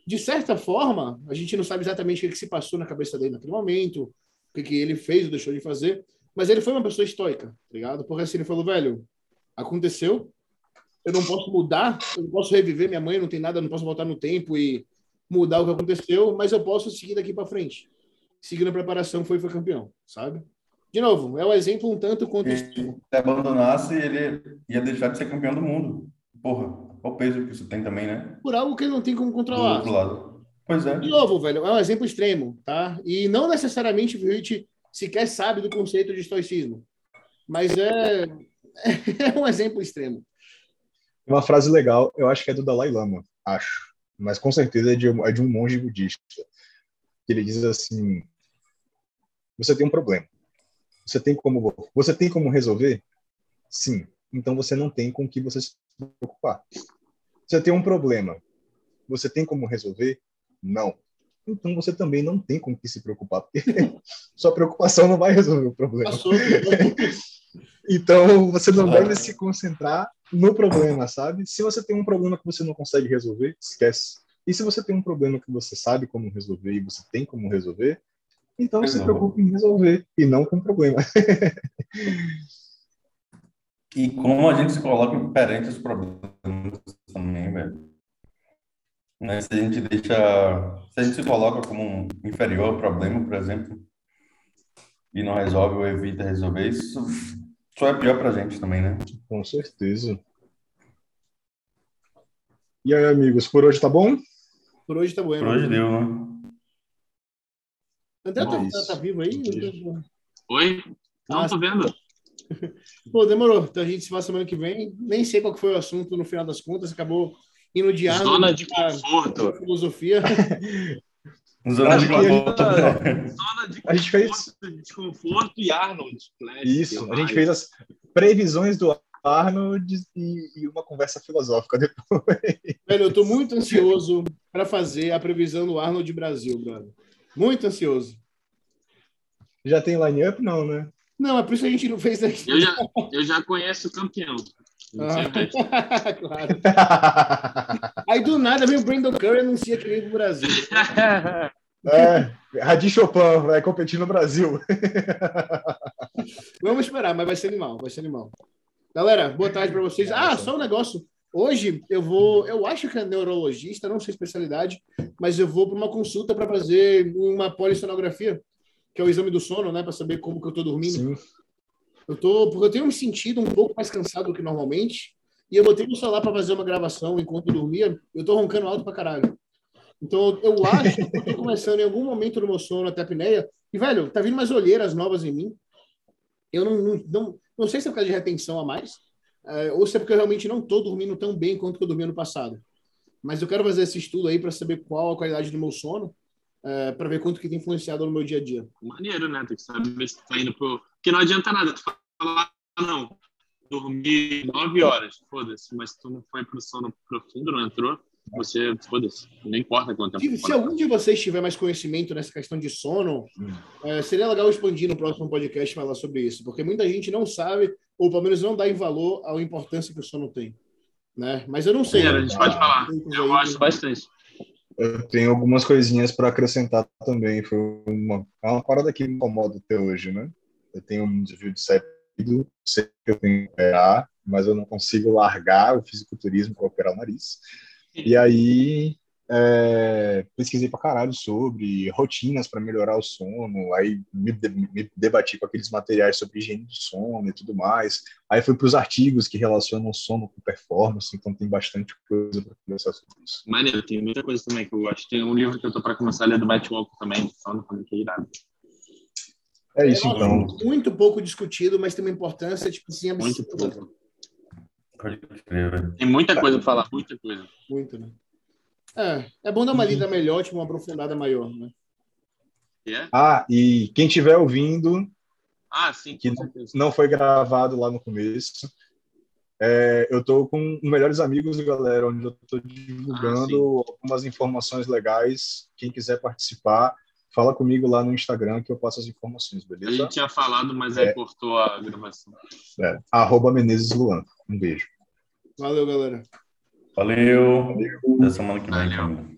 S2: De certa forma, a gente não sabe exatamente o que, se passou na cabeça dele naquele momento, o que, que ele fez ou deixou de fazer, mas ele foi uma pessoa estoica, tá ligado? Porque assim, ele falou, velho, aconteceu, eu não posso mudar, eu não posso reviver minha mãe, não tem nada, não posso voltar no tempo e mudar o que aconteceu, mas eu posso seguir daqui para frente. Seguindo a preparação, foi foi campeão, sabe? De novo, é um exemplo um tanto quanto.
S1: Se abandonasse, ele ia deixar de ser campeão do mundo. Porra, qual o peso que isso tem também, né?
S2: Por algo que ele não tem como controlar.
S1: Do outro lado. Pois é.
S2: De novo, velho, é um exemplo extremo, tá? E não necessariamente o Witt sequer sabe do conceito de estoicismo. Mas é, é um exemplo extremo.
S3: Uma frase legal, eu acho que é do Dalai Lama, acho mas com certeza é de, é de um monge budista. Ele diz assim: você tem um problema. Você tem como você tem como resolver? Sim. Então você não tem com que você se preocupar. Você tem um problema. Você tem como resolver? Não. Então você também não tem com que se preocupar, porque sua preocupação não vai resolver o problema. então você não deve se concentrar no problema, sabe? Se você tem um problema que você não consegue resolver, esquece. E se você tem um problema que você sabe como resolver e você tem como resolver, então se preocupe em resolver e não com o problema.
S1: e como a gente se coloca perante os problemas também, velho. Né? Se a gente deixa, se a gente se coloca como um inferior ao problema, por exemplo, e não resolve ou evita resolver, isso só é pior pra gente também, né?
S3: Com certeza. E aí, amigos, por hoje tá bom?
S2: Por hoje tá bom.
S1: Por hoje deu, né?
S2: André tá, tá vivo aí?
S4: Oi? Não,
S2: Ah,
S4: tô vendo.
S2: Pô, demorou. Então a gente se fala semana que vem. Nem sei qual foi o assunto no final das contas. Acabou indo de ar.
S4: Zona de conforto.
S2: filosofia.
S3: Acho
S1: de conforto.
S4: Zona de
S3: A gente fez-
S4: conforto, desconforto e Arnold. Classic,
S3: Isso, a gente fez as previsões do Arnold e, e uma conversa filosófica depois.
S2: Velho, eu tô muito ansioso para fazer a previsão do Arnold Brasil, brother. Muito ansioso.
S3: Já tem line-up? Não, né?
S2: Não, é por isso que a gente não fez aqui.
S4: Eu já, eu já conheço o campeão.
S2: Ah, claro. Aí do nada vem o Brandon Curry e anuncia que vem pro Brasil.
S3: é, Radi Chopin vai competir no Brasil.
S2: Vamos esperar, mas vai ser animal, vai ser animal. Galera, boa tarde para vocês. Ah, só um negócio. Hoje eu vou, eu acho que é neurologista, não sei a especialidade, mas eu vou para uma consulta para fazer uma polissonografia, que é o exame do sono, né, para saber como que eu tô dormindo.
S3: Sim.
S2: Eu tô, porque eu tenho me sentido um pouco mais cansado do que normalmente, e eu botei meu celular para fazer uma gravação enquanto eu dormia, eu tô roncando alto pra caralho. Então, eu acho que eu tô começando em algum momento no meu sono até apneia, e velho, tá vindo umas olheiras novas em mim. Eu não, não, não, não sei se é por causa de retenção a mais, é, ou se é porque eu realmente não tô dormindo tão bem quanto eu dormia no passado. Mas eu quero fazer esse estudo aí para saber qual a qualidade do meu sono, é, para ver quanto que tem influenciado no meu dia a dia.
S4: Maneiro, né? Tem que saber se tá indo pro. Porque não adianta nada tu falar, "Ah, não, dormi nove horas, foda-se, mas tu não foi pro sono profundo, não entrou, você, foda-se, não importa quanto tempo.
S2: Se, se algum de vocês tiver mais conhecimento nessa questão de sono, é, seria legal expandir no próximo podcast falar sobre isso, porque muita gente não sabe, ou pelo menos não dá em valor à importância que o sono tem. Né? Mas eu não sei.
S4: A gente pode falar. Eu gosto bastante.
S3: Eu tenho algumas coisinhas para acrescentar também. Foi uma, uma parada que me incomoda até hoje, né? Eu tenho um desvio de saído, sei que eu tenho que operar, mas eu não consigo largar o fisiculturismo para operar o nariz. E aí é, pesquisei pra caralho sobre rotinas para melhorar o sono, aí me, me debati com aqueles materiais sobre higiene do sono e tudo mais. Aí fui para os artigos que relacionam sono com performance, então tem bastante coisa para conversar sobre isso.
S4: Maneiro, tem muita coisa também que eu gosto. Tem um livro que eu tô pra começar a ler do Matt Walker também, de sono, também, que é irado.
S3: É isso
S2: É um
S3: então.
S2: muito pouco discutido, mas tem uma importância, tipo assim,
S4: Muito
S2: absurda.
S4: pouco.
S1: Pode crer.
S4: Tem muita coisa pra falar, muita coisa.
S2: Muito, né? É, é bom dar uma lida melhor, tipo, uma aprofundada maior, né?
S4: E é?
S3: Ah, e quem estiver ouvindo,
S4: Ah, sim,
S3: Que
S4: certeza.
S3: não foi gravado lá no começo. É, eu tô com Melhores Amigos, galera, onde eu tô divulgando algumas informações legais. Quem quiser participar, fala comigo lá no Instagram que eu passo as informações,
S4: A
S3: beleza?
S4: gente tinha falado, mas aí
S3: É.
S4: cortou a gravação.
S3: É, arroba Menezes Luan. Um beijo.
S2: Valeu, galera.
S1: Valeu. Até semana que vem.
S4: Valeu.